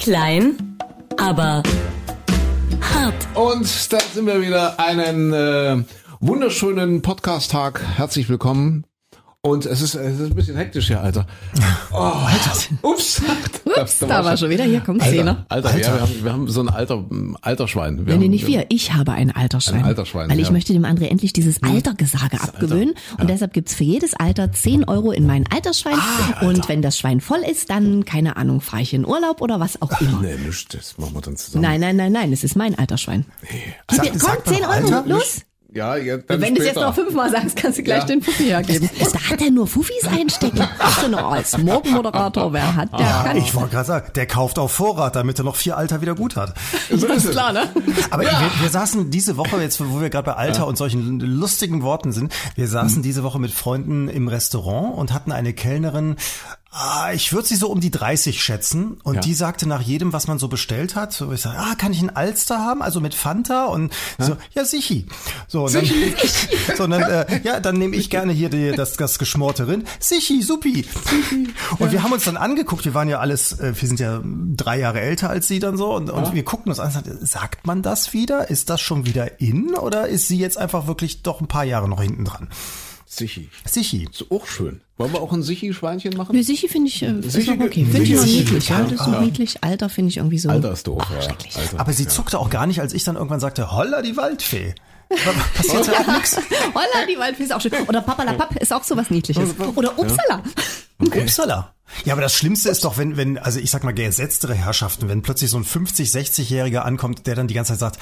Klein, aber hart. Und da sind wir wieder einen äh, wunderschönen Podcast-Tag. Herzlich willkommen. Und es ist, es ist ein bisschen hektisch hier, Alter. Oh, Alter. Ups. Ups, da war schon wieder. Hier kommt Zehner. Alter, Alter. Ja, wir, haben, wir haben so ein alter Alterschwein. Wir nee, haben, nee, nicht wir. Ich habe ein Alterschwein. Ein Alterschwein, Weil ich ja. möchte dem André endlich dieses Altergesage Das abgewöhnen. Alter, Und deshalb gibt's für jedes Alter 10 Euro in mein Altersschwein. und wenn das Schwein voll ist, dann, keine Ahnung, fahre ich in Urlaub oder was auch immer. Nee, nicht. Das machen wir dann zusammen. Nein, nein, nein, nein, es ist mein Alterschwein. Sag- Komm, sagt man 10 noch Euro, Alter? los. Ja, ja dann Wenn du es jetzt noch fünfmal sagst, kannst du gleich Ja. den Fuffi hergeben. Da hat er nur Fuffis einstecken. Ach, so, als Morgenmoderator, wer hat, der kann. Ich wollte gerade sagen, der kauft auf Vorrat, damit er noch vier Alter wieder gut hat. So ist es. Klar, ne? Aber wir, wir saßen diese Woche, jetzt wo wir gerade bei Alter und solchen lustigen Worten sind, wir saßen diese Woche mit Freunden im Restaurant und hatten eine Kellnerin, ah, ich würde sie so um die 30 schätzen. Und Ja. die sagte nach jedem, was man so bestellt hat, so ich sage, ah, kann ich einen Alster haben? Also mit Fanta? Und so, ja, sichi. So, und dann, so, und dann äh, ja, dann nehme ich gerne hier die, das, das geschmorte Rind. Sichi, supi. Und wir haben uns dann angeguckt, wir waren ja alles, äh, wir sind ja drei Jahre älter als sie dann so, und, und wir guckten uns an sagt man das wieder? Ist das schon wieder in? Oder ist sie jetzt einfach wirklich doch ein paar Jahre noch hinten dran? Sichi. Sichi. Ist auch schön. Wollen wir auch ein Sichi-Schweinchen machen? Nee, Sichi finde ich, äh, ist Sichi- auch okay. Finde ich noch niedlich, ja. Das ist so Ja. niedlich. Alter finde ich irgendwie so. Alter ist doof. ja. schrecklich. Alter. Aber sie zuckte auch gar nicht, als ich dann irgendwann sagte, holla die Waldfee. Aber Passierte auch nichts. Holla, die Waldfee ist auch schön. Oder Papalapap ist auch so was Niedliches. Oder Upsala. Upsala. Ja, aber das Schlimmste ist doch, wenn, wenn, also ich sag mal, gesetztere Herrschaften, wenn plötzlich so ein 50-, 60-Jähriger ankommt, der dann die ganze Zeit sagt,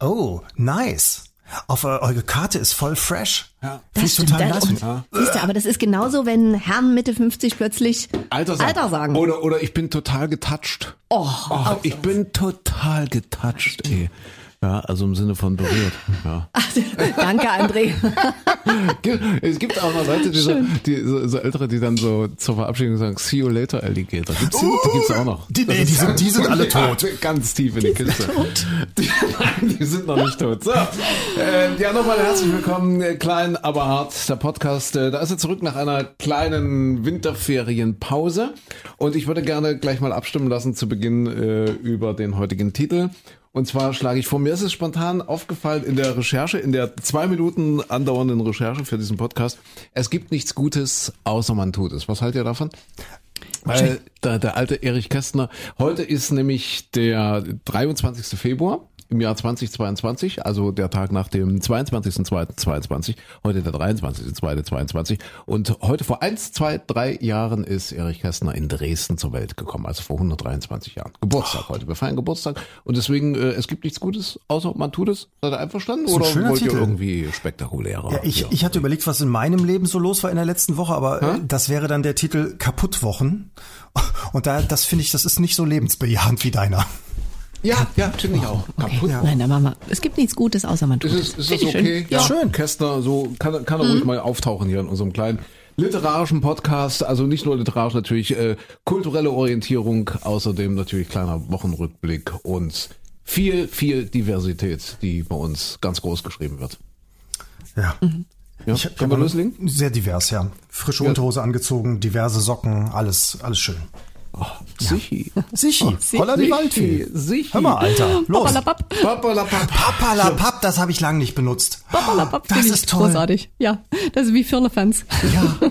oh, nice. Auf äh, eure Karte ist voll fresh. Ja. Das stimmt. total Das, nice. und, siehst du, aber das ist genauso, wenn Herren Mitte 50 plötzlich Alter sagen. Alter sagen. Oder, oder ich bin total getoucht. Oh, Oh, ich bin total getoucht, ey. Ja, also im Sinne von berührt. Ja. Danke, André. Es gibt auch noch Leute, die, so, die so, so ältere, die dann so zur Verabschiedung sagen, see you later, Alligator. Gibt's die? Die gibt's auch noch. Die, nee, die, sind, die sind alle tot. Ja, ganz tief in die Kiste. Die, nein, die sind noch nicht tot. So, äh, ja, nochmal herzlich willkommen, äh, klein, aber hart, der Podcast. Äh, da ist er zurück nach einer kleinen Winterferienpause. Und ich würde gerne gleich mal abstimmen lassen zu Beginn äh, über den heutigen Titel. Und zwar schlage ich vor, mir ist es spontan aufgefallen in der Recherche, in der zwei Minuten andauernden Recherche für diesen Podcast. Es gibt nichts Gutes, außer man tut es. Was haltet ihr davon? Weil der, der alte Erich Kästner, heute ist nämlich der 23. Februar im Jahr 2022, also der Tag nach dem 22.02.22, heute der 23.02.22 und heute vor eins, zwei, drei Jahren ist Erich Kästner in Dresden zur Welt gekommen, also vor 123 Jahren. Geburtstag heute, wir feiern Geburtstag und deswegen, äh, es gibt nichts Gutes, außer man tut es. Seid ihr einverstanden ein oder wollt ihr Titel. irgendwie spektakulärer? Ja, ich, ich hatte überlegt, was in meinem Leben so los war in der letzten Woche, aber äh, das wäre dann der Titel Kaputtwochen. Und da, das finde ich, das ist nicht so lebensbejahend wie deiner. Ja, ja, finde ich auch. Kaputt. Nein, dann machen wir. Es gibt nichts Gutes, außer man tut Ist es. es, ist Find es ich schön. okay? Ja. Schön. Kästner, so kann, kann er ruhig mal auftauchen hier in unserem kleinen literarischen Podcast. Also nicht nur literarisch natürlich, äh, kulturelle Orientierung, außerdem natürlich kleiner Wochenrückblick und viel, viel Diversität, die bei uns ganz groß geschrieben wird. Ja. Ja, Ich, können wir loslegen? Sehr divers, ja. Frische Unterhose angezogen, diverse Socken, alles, alles schön. Sichi. Sichi, holla die Waldfee. Sichi. Hör mal, Alter, los. Papalapap. Papalapap. Papalapap, das habe ich lange nicht benutzt. Papalapap Das ist ich toll. großartig. Ja, das ist wie Firlefanz. Ja.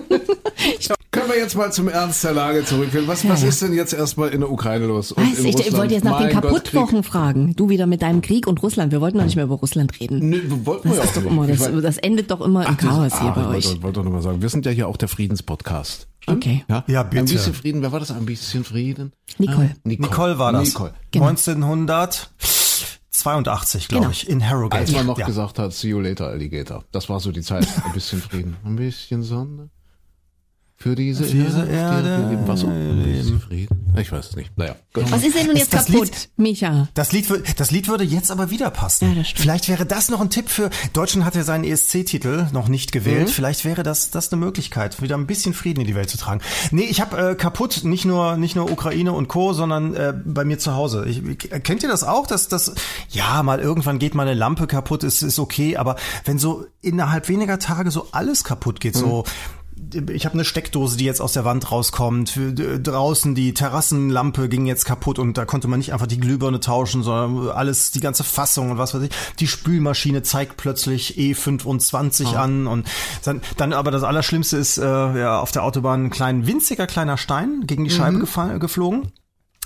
Können wir jetzt mal zum Ernst der Lage zurückgehen? Was, was ist denn jetzt erstmal in der Ukraine los? Und in Ich, ich Russland? wollte jetzt nach den Mein Krieg. Kaputtwochen fragen. Du wieder mit deinem Krieg und Russland. Wir wollten noch nicht mehr über Russland reden. Nö, wollten wir Das ja ist auch doch nicht. immer, Ich das, weiß- das endet doch immer im das- Chaos hier ah, bei ich euch. wollte, wollte nur mal sagen, wir sind ja hier auch der Friedenspodcast. Stimmt? Okay. Ja, Ja, bitte. Ein bisschen Frieden, wer war das? Ein bisschen Frieden? Nicole. Ah, Nicole. Nicole war das. Nicole. Genau. 1982, glaube Genau. ich, in Harrogate. Als man noch ja. gesagt hat, see you later, Alligator. Das war so die Zeit. Ein bisschen Frieden. Ein bisschen Sonne. Für diese, Für diese Erde. Erde auf der wir leben. Was so? Ein bisschen Frieden. Ich weiß es nicht. Naja, gut. Was ist denn nun jetzt Das kaputt, Lied- Micha? Das Lied, das Lied würde jetzt aber wieder passen. Ja, das stimmt. Vielleicht wäre das noch ein Tipp für, Deutschland hat ja seinen ESC-Titel noch nicht Mhm. gewählt. Vielleicht wäre das, das eine Möglichkeit, wieder ein bisschen Frieden in die Welt zu tragen. Nee, ich habe äh, kaputt, nicht nur, nicht nur Ukraine und Co., sondern äh, bei mir zu Hause. Ich, kennt ihr das auch, dass das, ja, mal irgendwann geht mal eine Lampe kaputt, ist, ist okay, aber wenn so innerhalb weniger Tage so alles kaputt geht, so, ich habe eine Steckdose, die jetzt aus der Wand rauskommt. Draußen die Terrassenlampe ging jetzt kaputt und da konnte man nicht einfach die Glühbirne tauschen, sondern alles, die ganze Fassung und was weiß ich. Die Spülmaschine zeigt plötzlich E25 an und dann, dann aber das Allerschlimmste ist, äh, ja, auf der Autobahn ein klein, winziger kleiner Stein gegen die Scheibe gefallen, geflogen.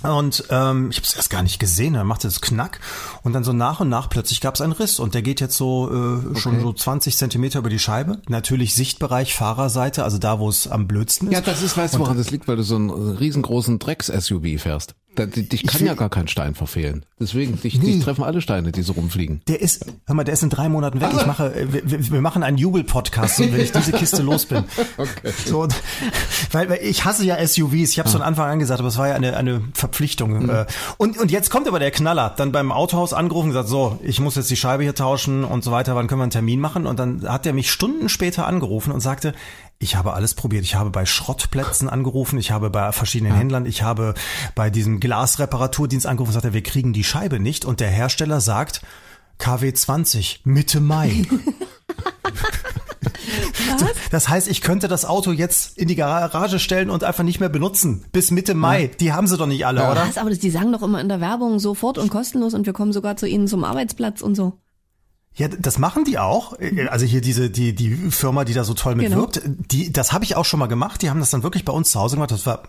Und ähm, ich habe es erst gar nicht gesehen, dann machte es Knack und dann so nach und nach plötzlich gab es einen Riss und der geht jetzt so äh, schon so 20 Zentimeter über die Scheibe. Natürlich Sichtbereich Fahrerseite, also da, wo es am blödsten ist. Ja, das ist, weißt du, woran das liegt, weil du so einen riesengroßen Drecks-SUV fährst. Da, di- dich kann ja gar kein Stein verfehlen. Deswegen, dich, dich treffen alle Steine, die so rumfliegen. Der ist, hör mal, der ist in drei Monaten weg. Ich mache, äh, wir, wir machen einen Jubel-Podcast, wenn ich diese Kiste los bin. Okay. So, weil, weil ich hasse ja SUVs. Ich habe es von Anfang an gesagt, aber es war ja eine, eine Verpflichtung. Äh, Und, und jetzt kommt aber der Knaller. Dann beim Autohaus angerufen und gesagt, so, ich muss jetzt die Scheibe hier tauschen und so weiter. Wann können wir einen Termin machen? Und dann hat er mich Stunden später angerufen und sagte, ich habe alles probiert. Ich habe bei Schrottplätzen angerufen, ich habe bei verschiedenen Händlern, ich habe bei diesem Glasreparaturdienst angerufen und sagte, wir kriegen die Scheibe nicht. Und der Hersteller sagt, KW 20, Mitte Mai. Das heißt, ich könnte das Auto jetzt in die Garage stellen und einfach nicht mehr benutzen. Bis Mitte Mai. Die haben sie doch nicht alle, oder? Was, aber die sagen doch immer in der Werbung sofort und kostenlos und wir kommen sogar zu ihnen zum Arbeitsplatz und so. Ja, das machen die auch. Also hier diese die die Firma, die da so toll mitwirkt, die das habe ich auch schon mal gemacht. Die haben das dann wirklich bei uns zu Hause gemacht. Das war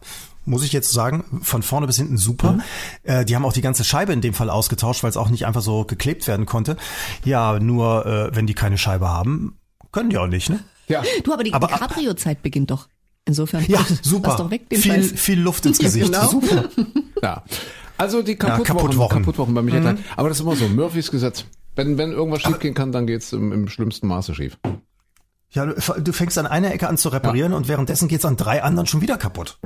muss ich jetzt sagen, von vorne bis hinten super. Äh, die haben auch die ganze Scheibe in dem Fall ausgetauscht, weil es auch nicht einfach so geklebt werden konnte. Ja, nur äh, wenn die keine Scheibe haben, können die auch nicht, ne? Ja. Du, aber die Aber- Cabrio-Zeit beginnt doch. Insofern. Ja, super. doch weg viel Scheiß. viel Luft ins Gesicht. Genau. Super. Ja. Also die Kaputtwochen, Kaputtwochen. Kaputtwochen bei Michael Klein. Aber das ist immer so, Murphys Gesetz. Wenn, wenn irgendwas schief gehen kann, dann geht's im, im schlimmsten Maße schief. Ja, du du fängst an einer Ecke an zu reparieren und währenddessen geht's an drei anderen schon wieder kaputt.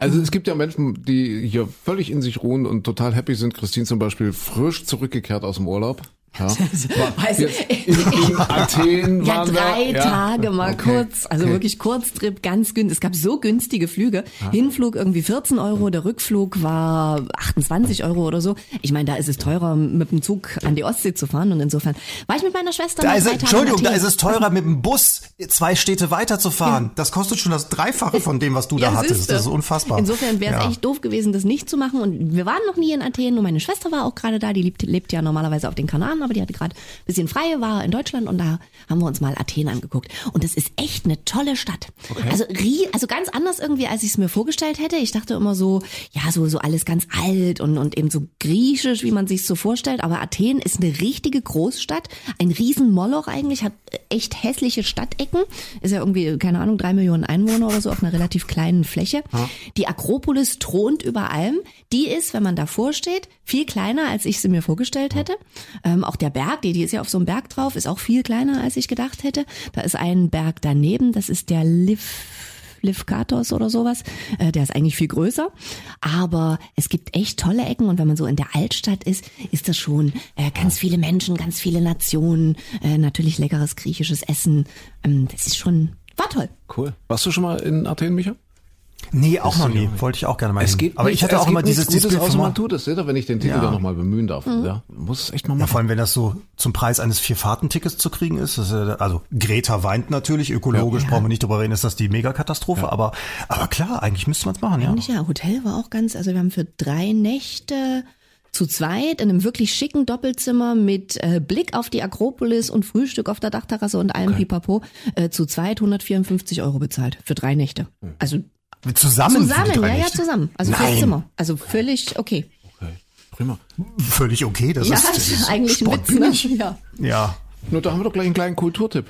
Also es gibt ja Menschen, die hier völlig in sich ruhen und total happy sind. Christine zum Beispiel frisch zurückgekehrt aus dem Urlaub. Ja. Weiß Jetzt in, in Athen Ja, waren drei wir. Ja. Tage mal Okay. kurz, also Okay. wirklich Kurztrip, ganz günstig. Es gab so günstige Flüge. Hinflug irgendwie 14 Euro, der Rückflug war 28 Euro oder so. Ich meine, da ist es teurer, mit dem Zug an die Ostsee zu fahren und insofern war ich mit meiner Schwester Da ist es, Entschuldigung, da ist es teurer mit dem Bus zwei Städte weiter zu fahren. Das kostet schon das Dreifache von dem, was du da hattest. siehste. Das ist unfassbar. Insofern wäre es Ja. echt doof gewesen, das nicht zu machen. Und wir waren noch nie in Athen und meine Schwester war auch gerade da. Die lebt, lebt ja normalerweise auf den Kanaren, aber die hatte gerade ein bisschen frei, war in Deutschland und da haben wir uns mal Athen angeguckt. Und es ist echt eine tolle Stadt. Also, rie, also ganz anders irgendwie, als ich es mir vorgestellt hätte. Ich dachte immer so, ja, so, so alles ganz alt und, und eben so griechisch, wie man sich so vorstellt. Aber Athen ist eine richtige Großstadt. Ein riesen Moloch eigentlich, hat echt hässliche Stadtecken. Ist ja irgendwie, keine Ahnung, drei Millionen Einwohner oder so auf einer relativ kleinen Fläche. Die Akropolis thront über allem. Die ist, wenn man davor steht, viel kleiner, als ich sie mir vorgestellt hätte. Ähm, auch der Berg, die, die ist ja auf so einem Berg drauf, ist auch viel kleiner, als ich gedacht hätte. Da ist ein Berg daneben, das ist der Liv Livkatos oder sowas. Äh, der ist eigentlich viel größer. Aber es gibt echt tolle Ecken und wenn man so in der Altstadt ist, ist das schon äh, ganz viele Menschen, ganz viele Nationen, äh, natürlich leckeres griechisches Essen. Ähm, das ist schon, war toll. Cool. Warst du schon mal in Athen, Micha? Nee, auch noch nie. Wollte ich auch gerne mal Es geht Aber nicht, ich hatte auch immer dieses, Gutes Bild man tut es, seht ihr, wenn ich den Titel Ja. da nochmal bemühen darf. Ja, muss es echt mal Ja, machen. vor allem, wenn das so zum Preis eines Vierfahrtentickets zu kriegen ist. Das ist ja- also Greta weint natürlich, ökologisch brauchen wir nicht drüber reden, ist das die Megakatastrophe. Aber, aber klar, eigentlich müsste man es machen, ja. Eigentlich ja, Hotel war auch ganz, also wir haben für drei Nächte zu zweit in einem wirklich schicken Doppelzimmer mit äh, Blick auf die Akropolis und Frühstück auf der Dachterrasse und allem Pipapo äh, zu zweit 154 Euro bezahlt für drei Nächte. Also Zusammen, zusammen, drei ja, ja, zusammen. Also Nein. Zimmer. Also völlig okay. Okay. Prima. Völlig okay, das Ja, ist, das ist eigentlich ein Witz, ne? Ja. Ja. Nur da haben wir doch gleich einen kleinen Kulturtipp.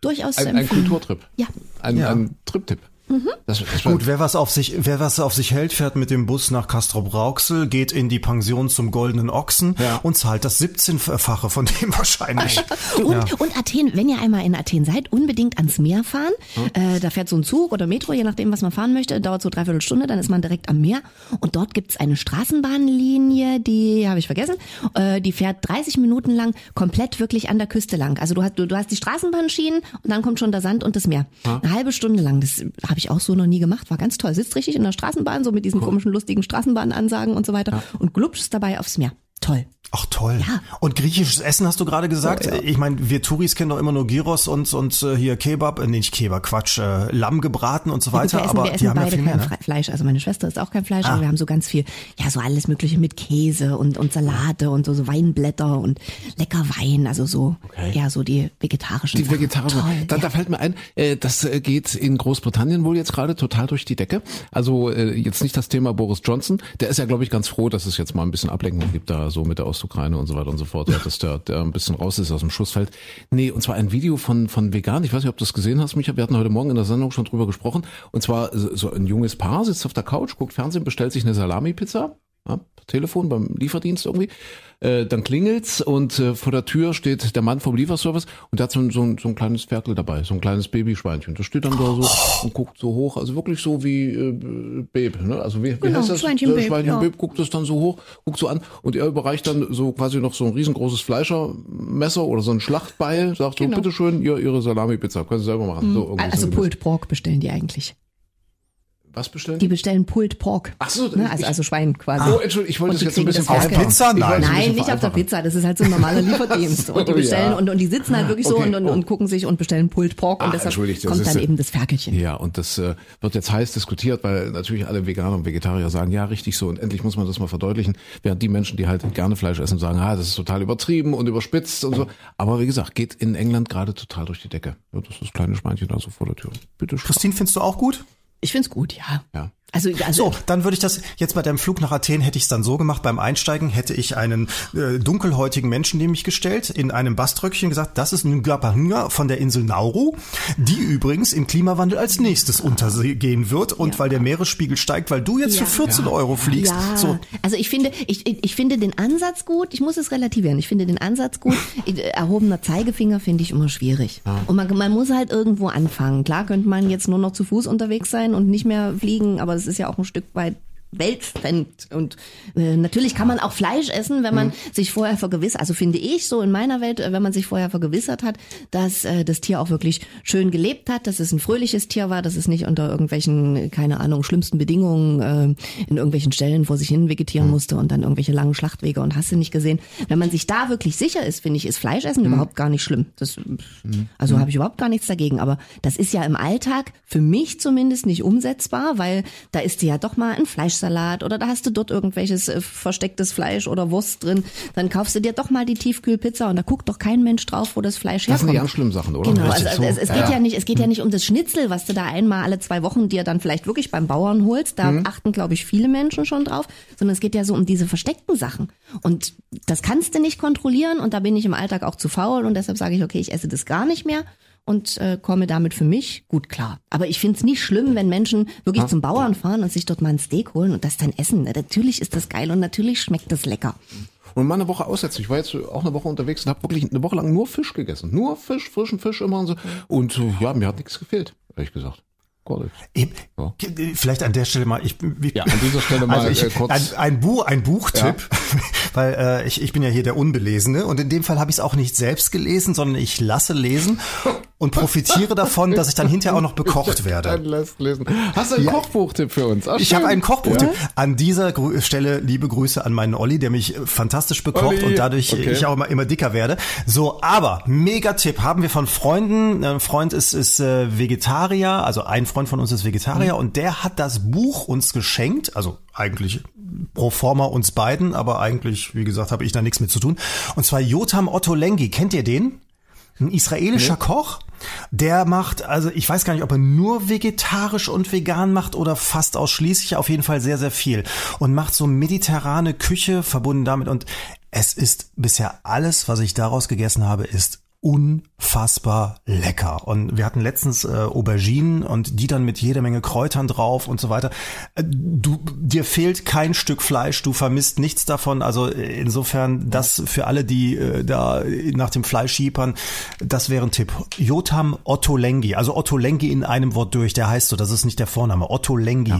Durchaus zu Ein, ein. Kulturtrip. Ja. Ein, Ja. ein Trip-Tipp. Mhm. Das, das Gut, wer was auf sich, wer was auf sich hält, fährt mit dem Bus nach Castrop-Rauxel, geht in die Pension zum Goldenen Ochsen Ja. und zahlt das 17-fache von dem wahrscheinlich. Und, und Athen, wenn ihr einmal in Athen seid, unbedingt ans Meer fahren. Äh, da fährt so ein Zug oder Metro, je nachdem, was man fahren möchte. Dauert so dreiviertel Stunde, dann ist man direkt am Meer. Und dort gibt's eine Straßenbahnlinie, die habe ich vergessen. Äh, die fährt 30 Minuten lang komplett wirklich an der Küste lang. Also du hast, du, du hast die Straßenbahnschienen und dann kommt schon der Sand und das Meer. Eine halbe Stunde lang. Das habe ich auch so noch nie gemacht. War ganz toll. Sitzt richtig in der Straßenbahn, so mit diesen komischen, lustigen Straßenbahnansagen und so weiter. Und glubschst dabei aufs Meer. Toll. Ach toll. Ja. Und griechisches Essen hast du gerade gesagt. Ja, ja. Ich meine, wir Touris kennen doch immer nur Gyros und und äh, hier Kebab, äh, nee, nicht Kebab, Quatsch, äh, Lamm gebraten und so Gut, weiter. wir essen, aber wir die essen haben ja beide viel mehr. kein Ne? Ah. Fleisch. Also meine Schwester ist auch kein Fleisch, aber wir haben so ganz viel, ja, so alles Mögliche mit Käse und, und Salate und so, so Weinblätter und lecker Wein. Also so, ja, so die vegetarischen Die Sachen. Vegetarier. Toll, Da, ja. da fällt mir ein, äh, das äh, geht in Großbritannien wohl jetzt gerade total durch die Decke. Also äh, jetzt nicht das Thema Boris Johnson. Der ist ja, glaube ich, ganz froh, dass es jetzt mal ein bisschen Ablenkung gibt da so mit der Ostukraine und so weiter und so fort. Dass der, der ein bisschen raus ist aus dem Schussfeld. Nee, und zwar ein Video von von Vegan. Ich weiß nicht, ob du das gesehen hast, Micha. Wir hatten heute Morgen in der Sendung schon drüber gesprochen. Und zwar so ein junges Paar sitzt auf der Couch, guckt Fernsehen, bestellt sich eine Salami-Pizza. Ja, Telefon beim Lieferdienst irgendwie. Äh, dann klingelt's und äh, vor der Tür steht der Mann vom Lieferservice und der hat so ein, so ein, so ein kleines Ferkel dabei, so ein kleines Babyschweinchen. Das steht dann da so und guckt so hoch, also wirklich so wie äh, Babe, ne? Also wie, wie Genau, heißt das? Schweinchen Äh, Babe, Schweinchen ja. Babe guckt das dann so hoch, guckt so an und er überreicht dann so quasi noch so ein riesengroßes Fleischermesser oder so ein Schlachtbeil, sagt so, Genau. bitteschön, ihr, ihre Salami-Pizza, können Sie selber machen. So, irgendwie Also so Pulled Pork bestellen die eigentlich. Was bestellen? Die bestellen Pulled Pork. Ach so, ne? also, ich- also Schwein quasi. Oh, Entschuldigung, ich wollte Und das jetzt so ein bisschen das vereinfachen. Pizza? Nein. Nein, nicht auf der. Pizza. Das ist halt so ein normaler Lieferdienst. Und die Oh, bestellen ja. und, und die sitzen halt wirklich so Okay, und, und, oh. und gucken sich und bestellen Pulled Pork Ah, und deshalb kommt ist dann eben das Ferkelchen. Ja, und das äh, wird jetzt heiß diskutiert, weil natürlich alle Veganer und Vegetarier sagen, ja, richtig so und endlich muss man das mal verdeutlichen, während die Menschen, die halt gerne Fleisch essen, sagen, ah, das ist total übertrieben und überspitzt und so. Aber wie gesagt, geht in England gerade total durch die Decke. Ja, das ist das kleine Schweinchen da so vor der Tür. Bitte schön. Christine, findest du auch gut? Ich find's gut, ja. Ja. Also, also So, dann würde ich das jetzt bei deinem Flug nach Athen hätte ich es dann so gemacht. Beim Einsteigen hätte ich einen äh, dunkelhäutigen Menschen neben mich gestellt, in einem Baströckchen gesagt, das ist Ngapahunga von der Insel Nauru, die übrigens im Klimawandel als nächstes untergehen wird und Ja. weil der Meeresspiegel steigt, weil du jetzt Ja. für 14 Euro fliegst. Ja, So, also ich finde, ich, ich ich finde den Ansatz gut. Ich muss es relativieren. Ich finde den Ansatz gut. Erhobener Zeigefinger finde ich immer schwierig. Und man, man muss halt irgendwo anfangen. Klar könnte man jetzt nur noch zu Fuß unterwegs sein und nicht mehr fliegen, aber es ist ja auch ein Stück weit weltfremd und äh, natürlich kann man auch Fleisch essen, wenn man Mhm. sich vorher vergewissert, also finde ich so in meiner Welt, äh, wenn man sich vorher vergewissert hat, dass äh, das Tier auch wirklich schön gelebt hat, dass es ein fröhliches Tier war, dass es nicht unter irgendwelchen, keine Ahnung, schlimmsten Bedingungen äh, in irgendwelchen Stellen vor sich hin vegetieren Mhm. musste und dann irgendwelche langen Schlachtwege und hast du nicht gesehen. Wenn man sich da wirklich sicher ist, finde ich, ist Fleischessen Mhm. überhaupt gar nicht schlimm. Das, also habe ich überhaupt gar nichts dagegen. Aber das ist ja im Alltag für mich zumindest nicht umsetzbar, weil da ist ja doch mal ein Fleischsalat oder da hast du dort irgendwelches äh, verstecktes Fleisch oder Wurst drin. Dann kaufst du dir doch mal die Tiefkühlpizza und da guckt doch kein Mensch drauf, wo das Fleisch Das sind herkommt. die ganz schlimmen Sachen, oder? Genau, also, also so. es, es geht ja. nicht, es geht ja nicht um das Schnitzel, was du da einmal alle zwei Wochen dir dann vielleicht wirklich beim Bauern holst. Da Mhm. achten, glaube ich, viele Menschen schon drauf, sondern es geht ja so um diese versteckten Sachen. Und das kannst du nicht kontrollieren und da bin ich im Alltag auch zu faul und deshalb sage ich, okay, ich esse das gar nicht mehr und äh, komme damit für mich gut klar. Aber ich finde es nicht schlimm, wenn Menschen wirklich zum Bauern fahren und sich dort mal ein Steak holen und das dann essen. Natürlich ist das geil und natürlich schmeckt das lecker. Und mal eine Woche aussetzen. Ich war jetzt auch eine Woche unterwegs und habe wirklich eine Woche lang nur Fisch gegessen. Nur Fisch, frischen Fisch immer und so. Und äh, ja, mir hat nichts gefehlt, ehrlich gesagt. Eben, Ja. Vielleicht an der Stelle mal, ich, ich Ja, an dieser Stelle mal, also ich, äh, kurz- ein, ein, Buch, ein Buchtipp, weil äh, ich, ich bin ja hier der Unbelesene und in dem Fall habe ich es auch nicht selbst gelesen, sondern ich lasse lesen und profitiere davon, dass ich dann hinterher auch noch bekocht werde. Hast du einen Kochbuchtipp für uns? Ach, Ich habe einen Kochbuchtipp. An dieser Grü Stelle liebe Grüße an meinen Olli, der mich fantastisch bekocht Olli, und dadurch okay. ich auch immer, immer dicker werde. So, aber Megatipp haben wir von Freunden. Ein Freund ist, ist äh, Vegetarier, also ein Freund von uns ist Vegetarier Mhm. und der hat das Buch uns geschenkt, also eigentlich pro forma uns beiden, aber eigentlich, wie gesagt, habe ich da nichts mit zu tun. Und zwar Jotam Otto Lengi. Kennt ihr den? Ein israelischer Koch, der macht, also ich weiß gar nicht, ob er nur vegetarisch und vegan macht oder fast ausschließlich, auf jeden Fall sehr, sehr viel. Und macht so mediterrane Küche verbunden damit. Und es ist bisher alles, was ich daraus gegessen habe, ist unfassbar lecker. Und wir hatten letztens äh, Auberginen und die dann mit jeder Menge Kräutern drauf und so weiter. Äh, Du, dir fehlt kein Stück Fleisch, du vermisst nichts davon. Also äh, insofern, das für alle, die äh, da nach dem Fleisch schiepern, das wäre ein Tipp. Jotam Otto Lengi, also Otto Lengi in einem Wort durch, der heißt so, das ist nicht der Vorname. Otto Lengi.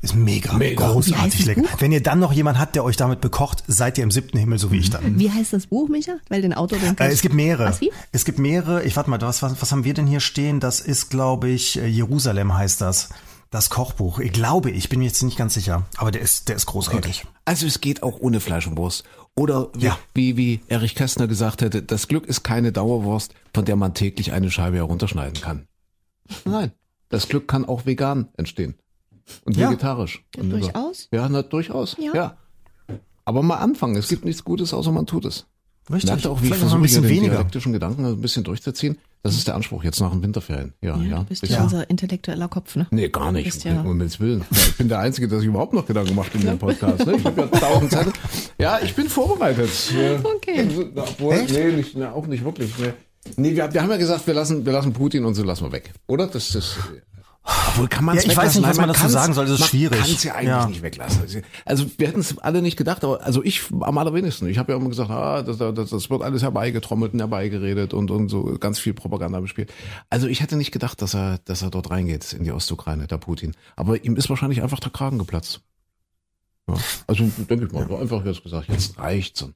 Ist mega, Mega. Großartig lecker. Buch? Wenn ihr dann noch jemand habt, der euch damit bekocht, seid ihr im siebten Himmel, so wie ich dann. Wie heißt das Buch, Micha? Weil den Autor, den Äh, es gibt mehrere. Was, wie? Es gibt mehrere. Ich warte mal, was, was, was haben wir denn hier stehen? Das ist, glaube ich, äh, Jerusalem heißt das. Das Kochbuch, ich glaube, ich bin mir jetzt nicht ganz sicher, aber der ist, der ist großartig. Also es geht auch ohne Fleisch und Wurst. Oder wie, Ja. wie, wie Erich Kästner gesagt hätte, das Glück ist keine Dauerwurst, von der man täglich eine Scheibe herunterschneiden kann. Nein, das Glück kann auch vegan entstehen. Und Ja. vegetarisch. Ja, Und durchaus. Ja, na, durchaus. Ja. Ja. Aber mal anfangen. Es gibt nichts Gutes, außer man tut es. Richtig. Merkt auch, wie ich Vielleicht noch versuche, ein bisschen den weniger. dialektischen Gedanken ein bisschen durchzuziehen. Das ist der Anspruch jetzt nach den Winterferien. Ja, ja. Ja, du bist Bisschen- ja unser intellektueller Kopf, ne? Nee, gar nicht. Bist ja- um Himmels Willen. Ja, ich bin der Einzige, der sich überhaupt noch Gedanken macht in dem Podcast. Ne? Ich habe ja tausend Zettel. Ja, ich bin vorbereitet. Okay. Obwohl, nee, nicht, na, auch nicht wirklich. Nee, nee wir, wir haben ja gesagt, wir lassen, wir lassen Putin und so lassen wir weg. Oder? Das ist. Obwohl kann man Ja, ich weiß nicht, was man dazu sagen soll, das ist schwierig. Man kann es ja eigentlich Ja. nicht weglassen. Also wir hätten es alle nicht gedacht, aber also ich am allerwenigsten. Ich habe ja immer gesagt, ah, das, das, das wird alles herbeigetrommelt und herbeigeredet und, und so ganz viel Propaganda bespielt. Also ich hätte nicht gedacht, dass er, dass er dort reingeht in die Ostukraine, der Putin. Aber ihm ist wahrscheinlich einfach der Kragen geplatzt. Ja. Also denke ich mal, einfach jetzt gesagt, jetzt reicht's.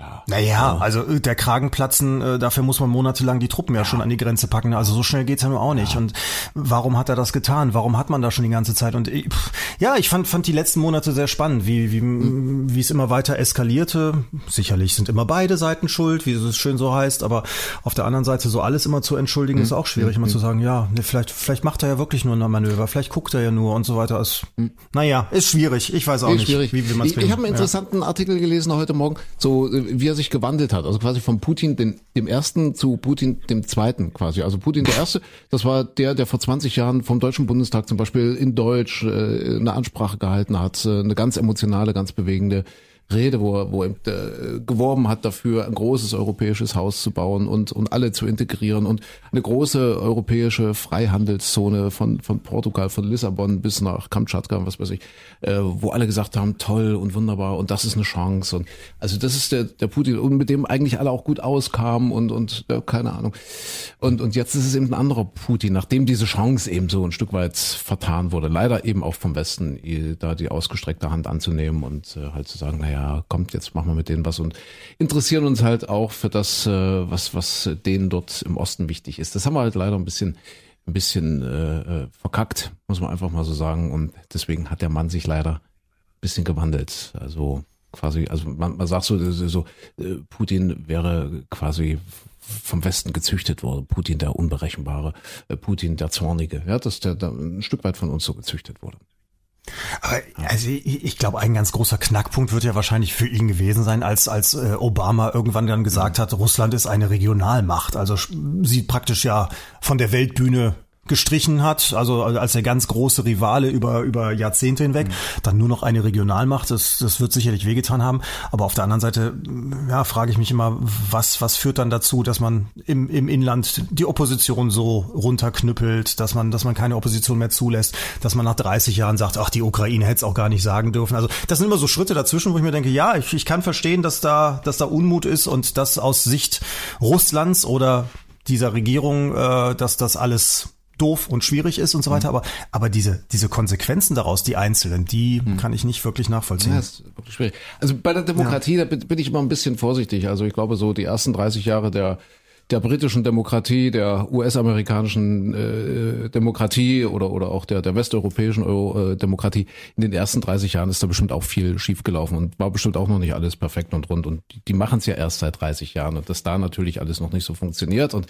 Ja. Naja, also äh, der Kragenplatzen, äh, dafür muss man monatelang die Truppen ja, schon an die Grenze packen. Also so schnell geht's ja nur auch nicht. Und warum hat er das getan? Warum hat man da schon die ganze Zeit? Und ich, pff, ja, ich fand, fand die letzten Monate sehr spannend, wie, wie, wie es immer weiter eskalierte. Sicherlich sind immer beide Seiten schuld, wie es schön so heißt, aber auf der anderen Seite so alles immer zu entschuldigen, ist auch schwierig, immer zu sagen, ja, ne, vielleicht, vielleicht macht er ja wirklich nur ein Manöver, vielleicht guckt er ja nur und so weiter. Ist, Naja, ist schwierig. Ich weiß auch Nee, nicht, schwierig. wie will man es ich ich habe einen interessanten Artikel gelesen heute Morgen, so äh, wie er sich gewandelt hat. Also quasi von Putin den, dem ersten zu Putin dem zweiten quasi. Also Putin der erste, das war der, der vor 20 Jahren vom Deutschen Bundestag zum Beispiel in Deutsch äh, eine Ansprache gehalten hat, äh, eine ganz emotionale, ganz bewegende Rede, wo er, wo er äh, geworben hat dafür, ein großes europäisches Haus zu bauen und, und alle zu integrieren und eine große europäische Freihandelszone von, von Portugal, von Lissabon bis nach Kamtschatka, was weiß ich, äh, wo alle gesagt haben, toll und wunderbar und das ist eine Chance. Und also das ist der, der Putin und mit dem eigentlich alle auch gut auskamen und, und äh, keine Ahnung. Und, und jetzt ist es eben ein anderer Putin, nachdem diese Chance eben so ein Stück weit vertan wurde. Leider eben auch vom Westen, eh, da die ausgestreckte Hand anzunehmen und äh, halt zu sagen, naja, kommt, jetzt machen wir mit denen was und interessieren uns halt auch für das, äh, was, was denen dort im Osten wichtig ist. Das haben wir halt leider ein bisschen ein bisschen äh, äh, verkackt, muss man einfach mal so sagen. Und deswegen hat der Mann sich leider ein bisschen gewandelt. Also quasi, also man, man sagt so, so, äh, Putin wäre quasi vom Westen gezüchtet worden. Putin der Unberechenbare, Putin der Zornige. Ja, dass der, der ein Stück weit von uns so gezüchtet wurde. Aber, also ich, ich glaube, ein ganz großer Knackpunkt wird ja wahrscheinlich für ihn gewesen sein, als als äh, Obama irgendwann dann gesagt hat, Russland ist eine Regionalmacht, also sch- sie praktisch ja von der Weltbühne gestrichen hat, also als der ganz große Rivale über über Jahrzehnte hinweg, dann nur noch eine Regionalmacht, das das wird sicherlich wehgetan haben, aber auf der anderen Seite ja, frage ich mich immer, was was führt dann dazu, dass man im im Inland die Opposition so runterknüppelt, dass man dass man keine Opposition mehr zulässt, dass man nach 30 Jahren sagt, ach die Ukraine hätte es auch gar nicht sagen dürfen. Also das sind immer so Schritte dazwischen, wo ich mir denke, ja, ich, ich kann verstehen, dass da dass da Unmut ist und dass aus Sicht Russlands oder dieser Regierung, äh, dass das alles doof und schwierig ist und so weiter, aber aber diese diese Konsequenzen daraus, die einzelnen, die kann ich nicht wirklich nachvollziehen. Ja, ist wirklich schwierig. Also bei der Demokratie, da bin bin ich immer ein bisschen vorsichtig. Also ich glaube, so die ersten 30 Jahre der der britischen Demokratie, der US-amerikanischen äh, Demokratie oder oder auch der der westeuropäischen Euro, äh, Demokratie in den ersten 30 Jahren ist da bestimmt auch viel schiefgelaufen und war bestimmt auch noch nicht alles perfekt und rund und die, die machen es ja erst seit 30 Jahren und dass da natürlich alles noch nicht so funktioniert und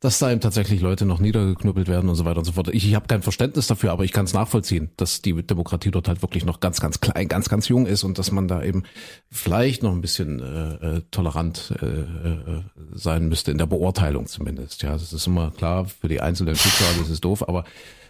dass da eben tatsächlich Leute noch niedergeknüppelt werden und so weiter und so fort. Ich, ich habe kein Verständnis dafür, aber ich kann es nachvollziehen, dass die Demokratie dort halt wirklich noch ganz, ganz klein, ganz, ganz jung ist und dass man da eben vielleicht noch ein bisschen äh, äh, tolerant äh, äh, sein müsste, in der Beurteilung zumindest. Ja, das ist immer klar, für die einzelnen Schicksale ist es doof, aber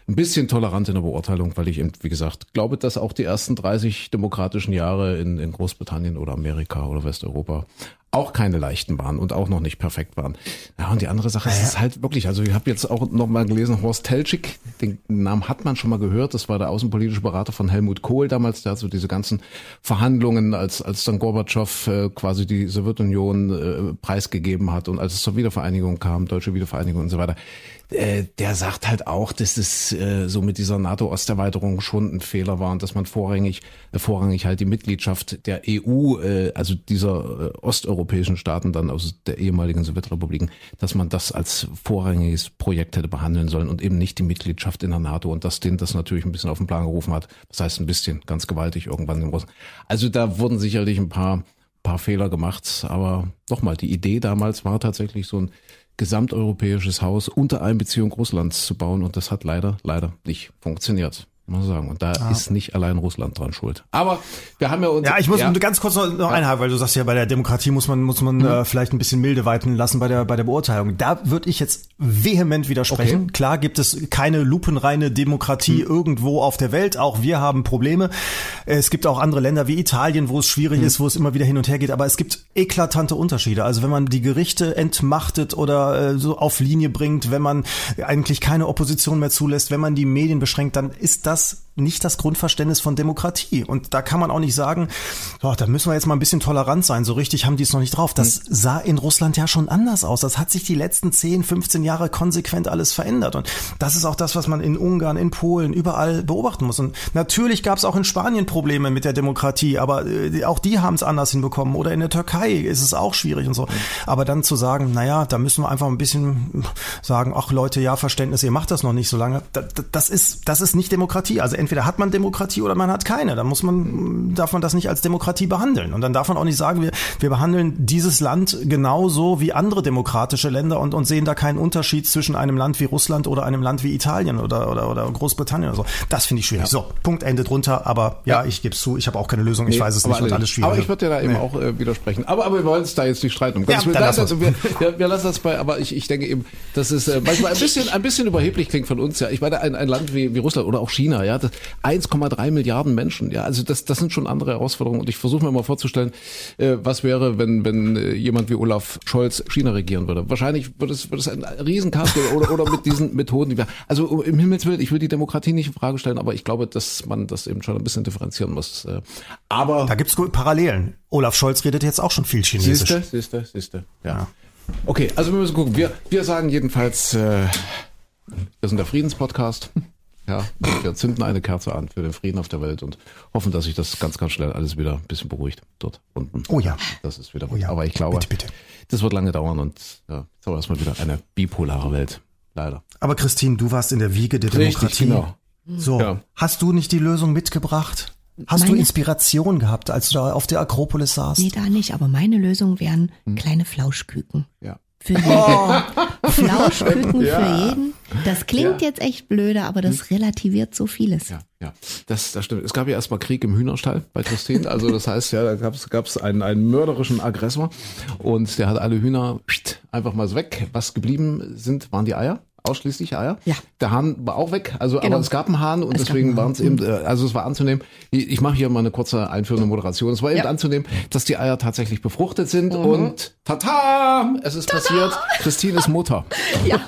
ein bisschen tolerant in der Beurteilung, weil ich eben, wie gesagt, glaube, dass auch die ersten 30 demokratischen Jahre in, in Großbritannien oder Amerika oder Westeuropa auch keine leichten waren und auch noch nicht perfekt waren. Ja, und die andere Sache ist, es ist halt wirklich, also ich habe jetzt auch noch mal gelesen, Horst Teltschik, den Namen hat man schon mal gehört, das war der außenpolitische Berater von Helmut Kohl damals, der hat so diese ganzen Verhandlungen, als, als dann Gorbatschow äh, quasi die Sowjetunion äh, preisgegeben hat und als es zur Wiedervereinigung kam, deutsche Wiedervereinigung und so weiter, äh, der sagt halt auch, dass es äh, so mit dieser NATO-Osterweiterung schon ein Fehler war und dass man vorrangig, äh, vorrangig halt die Mitgliedschaft der EU, äh, also dieser äh, osteuropäischen osteuropäischen Staaten dann aus der ehemaligen Sowjetrepubliken, dass man das als vorrangiges Projekt hätte behandeln sollen und eben nicht die Mitgliedschaft in der NATO und dass denen das natürlich ein bisschen auf den Plan gerufen hat. Das heißt ein bisschen, ganz gewaltig irgendwann in Russland. Also da wurden sicherlich ein paar, paar Fehler gemacht, aber nochmal, die Idee damals war tatsächlich so ein gesamteuropäisches Haus unter Einbeziehung Russlands zu bauen und das hat leider, leider nicht funktioniert muss man sagen. Und da ah. ist nicht allein Russland dran schuld. Aber wir haben ja uns. Ja, ich muss ja. ganz kurz noch, noch ja. einhaken, weil du sagst ja, bei der Demokratie muss man, muss man mhm. äh, vielleicht ein bisschen milde walten lassen bei der, bei der Beurteilung. Da würde ich jetzt vehement widersprechen. Okay. Klar gibt es keine lupenreine Demokratie mhm. irgendwo auf der Welt. Auch wir haben Probleme. Es gibt auch andere Länder wie Italien, wo es schwierig mhm. ist, wo es immer wieder hin und her geht. Aber es gibt eklatante Unterschiede. Also wenn man die Gerichte entmachtet oder äh, so auf Linie bringt, wenn man eigentlich keine Opposition mehr zulässt, wenn man die Medien beschränkt, dann ist das das nicht das Grundverständnis von Demokratie. Und da kann man auch nicht sagen, oh, da müssen wir jetzt mal ein bisschen tolerant sein. So richtig haben die es noch nicht drauf. Das sah in Russland ja schon anders aus. Das hat sich die letzten 10, 15 Jahre konsequent alles verändert. Und das ist auch das, was man in Ungarn, in Polen, überall beobachten muss. Und natürlich gab es auch in Spanien Probleme mit der Demokratie, aber äh, auch die haben es anders hinbekommen. Oder in der Türkei ist es auch schwierig und so. Aber dann zu sagen, naja, da müssen wir einfach ein bisschen sagen, ach Leute, ja, Verständnis, ihr macht das noch nicht so lange. Das, das ist, das ist nicht Demokratie. Also entweder hat man Demokratie oder man hat keine. Da muss man, darf man das nicht als Demokratie behandeln. Und dann darf man auch nicht sagen, wir, wir behandeln dieses Land genauso wie andere demokratische Länder und, und sehen da keinen Unterschied zwischen einem Land wie Russland oder einem Land wie Italien oder, oder, oder Großbritannien oder so. Das finde ich schwierig. Ja. So, Punkt, Ende drunter. Aber ja, ich gebe es zu, ich habe auch keine Lösung. Ich nee, weiß es nicht und alles schwierig. Aber ich würde dir da eben nee. auch äh, widersprechen. Aber, aber wir wollen es da jetzt nicht streiten. Um ja, dann lass also wir, wir, wir lassen das bei, aber ich, ich denke eben, dass es äh, manchmal ein bisschen, ein bisschen überheblich klingt von uns. Ja, ich meine, ein, ein Land wie, wie Russland oder auch China, ja, das, 1,3 Milliarden Menschen. Ja, also das, das sind schon andere Herausforderungen. Und ich versuche mir mal vorzustellen, äh, was wäre, wenn, wenn äh, jemand wie Olaf Scholz China regieren würde. Wahrscheinlich würde es, würde es ein Riesenchaos geben oder, oder mit diesen Methoden. Die wir, also im Himmels Willen, ich will die Demokratie nicht in Frage stellen, aber ich glaube, dass man das eben schon ein bisschen differenzieren muss. Äh, aber da gibt's Parallelen. Olaf Scholz redet jetzt auch schon viel Chinesisch. Siehste, siehste, siehste. Ja. ja. Okay, also wir müssen gucken. Wir, wir sagen jedenfalls, äh, wir sind der Friedenspodcast. Ja, wir zünden eine Kerze an für den Frieden auf der Welt und hoffen, dass sich das ganz, ganz schnell alles wieder ein bisschen beruhigt dort unten. Oh ja. Das ist wieder. Oh ja. Aber ich glaube, bitte, bitte. das wird lange dauern und ja, jetzt haben wir erstmal wieder eine bipolare Welt. Leider. Aber Christine, du warst in der Wiege der Richtig, Demokratie. Genau. So, ja. hast du nicht die Lösung mitgebracht? Hast meine, du Inspiration gehabt, als du da auf der Akropolis saßt? Nee, da nicht, aber meine Lösung wären hm. kleine Flauschküken. Ja. Für jeden. Oh. Flauschküken ja. für jeden. Das klingt ja. jetzt echt blöde, aber das hm. relativiert so vieles. Ja, ja. Das, das stimmt. Es gab ja erstmal Krieg im Hühnerstall bei Christine. Also das heißt ja, da gab es gab's einen, einen mörderischen Aggressor und der hat alle Hühner einfach mal so weg. Was geblieben sind, waren die Eier ausschließlich Eier. Ja. Der Hahn war auch weg, also genau. aber es gab einen Hahn und es deswegen waren es eben, mhm. äh, also es war anzunehmen, ich, mache hier mal eine kurze einführende Moderation, es war eben ja. anzunehmen, dass die Eier tatsächlich befruchtet sind mhm. und tata, es ist Tada! passiert, Christine ist Mutter. Ja,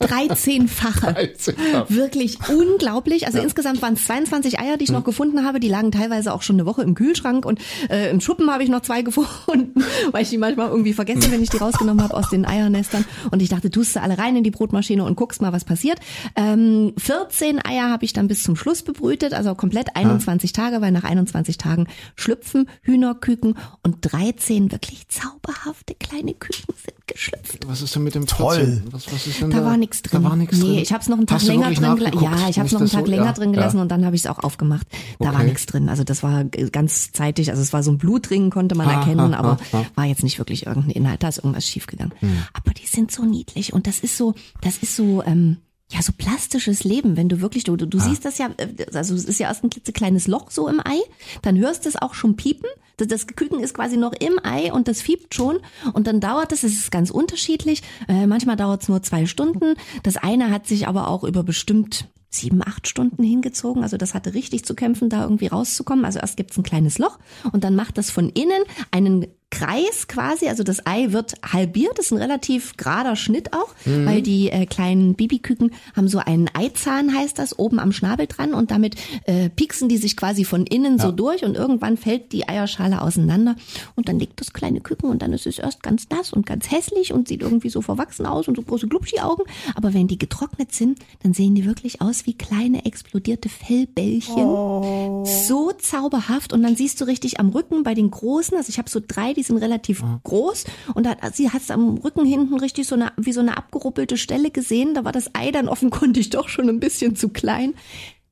13-fache. 13 Wirklich unglaublich, also ja. insgesamt waren es 22 Eier, die ich mhm. noch gefunden habe, die lagen teilweise auch schon eine Woche im Kühlschrank und äh, im Schuppen habe ich noch zwei gefunden, weil ich die manchmal irgendwie vergesse, wenn ich die rausgenommen habe aus den Eiernestern und ich dachte, tust du alle rein in die Brotmaschine und guckst mal, was passiert. Ähm, 14 Eier habe ich dann bis zum Schluss bebrütet, also komplett 21 ja. Tage, weil nach 21 Tagen schlüpfen Hühnerküken und 13 wirklich zauberhafte kleine Küken sind geschlüpft. Was ist denn mit dem Toll? Was, was ist denn da, da war nichts drin. Da war nichts nee, ich habe es noch einen Tag länger drin gelassen. Ja, ich habe es noch einen Tag so? länger ja, drin gelassen ja. und dann habe ich es auch aufgemacht. Da okay. war nichts drin. Also das war ganz zeitig. Also es war so ein Blutring, konnte man ha, erkennen, ha, aber ha, war jetzt nicht wirklich irgendein Inhalt. Da ist irgendwas schiefgegangen. Hm. Aber die sind so niedlich und das ist so, das ist so. Ähm, ja, so plastisches Leben, wenn du wirklich, du, du ah. siehst das ja, äh, also es ist ja erst ein klitzekleines Loch so im Ei, dann hörst du es auch schon piepen. Das, das Küken ist quasi noch im Ei und das fiebt schon und dann dauert es, es ist ganz unterschiedlich. Äh, manchmal dauert es nur zwei Stunden. Das eine hat sich aber auch über bestimmt sieben, acht Stunden hingezogen. Also das hatte richtig zu kämpfen, da irgendwie rauszukommen. Also erst gibt's ein kleines Loch und dann macht das von innen einen Kreis quasi, also das Ei wird halbiert, das ist ein relativ gerader Schnitt auch, mhm. weil die äh, kleinen Bibiküken haben so einen Eizahn, heißt das, oben am Schnabel dran und damit äh, pieksen die sich quasi von innen ja. so durch und irgendwann fällt die Eierschale auseinander und dann liegt das kleine Küken und dann ist es erst ganz nass und ganz hässlich und sieht irgendwie so verwachsen aus und so große Glubschi-Augen, aber wenn die getrocknet sind, dann sehen die wirklich aus wie kleine explodierte Fellbällchen. Oh. So zauberhaft und dann siehst du richtig am Rücken bei den großen, also ich habe so drei die sind relativ groß und da, sie hat am Rücken hinten richtig so eine, wie so eine abgeruppelte Stelle gesehen. Da war das Ei dann offenkundig doch schon ein bisschen zu klein.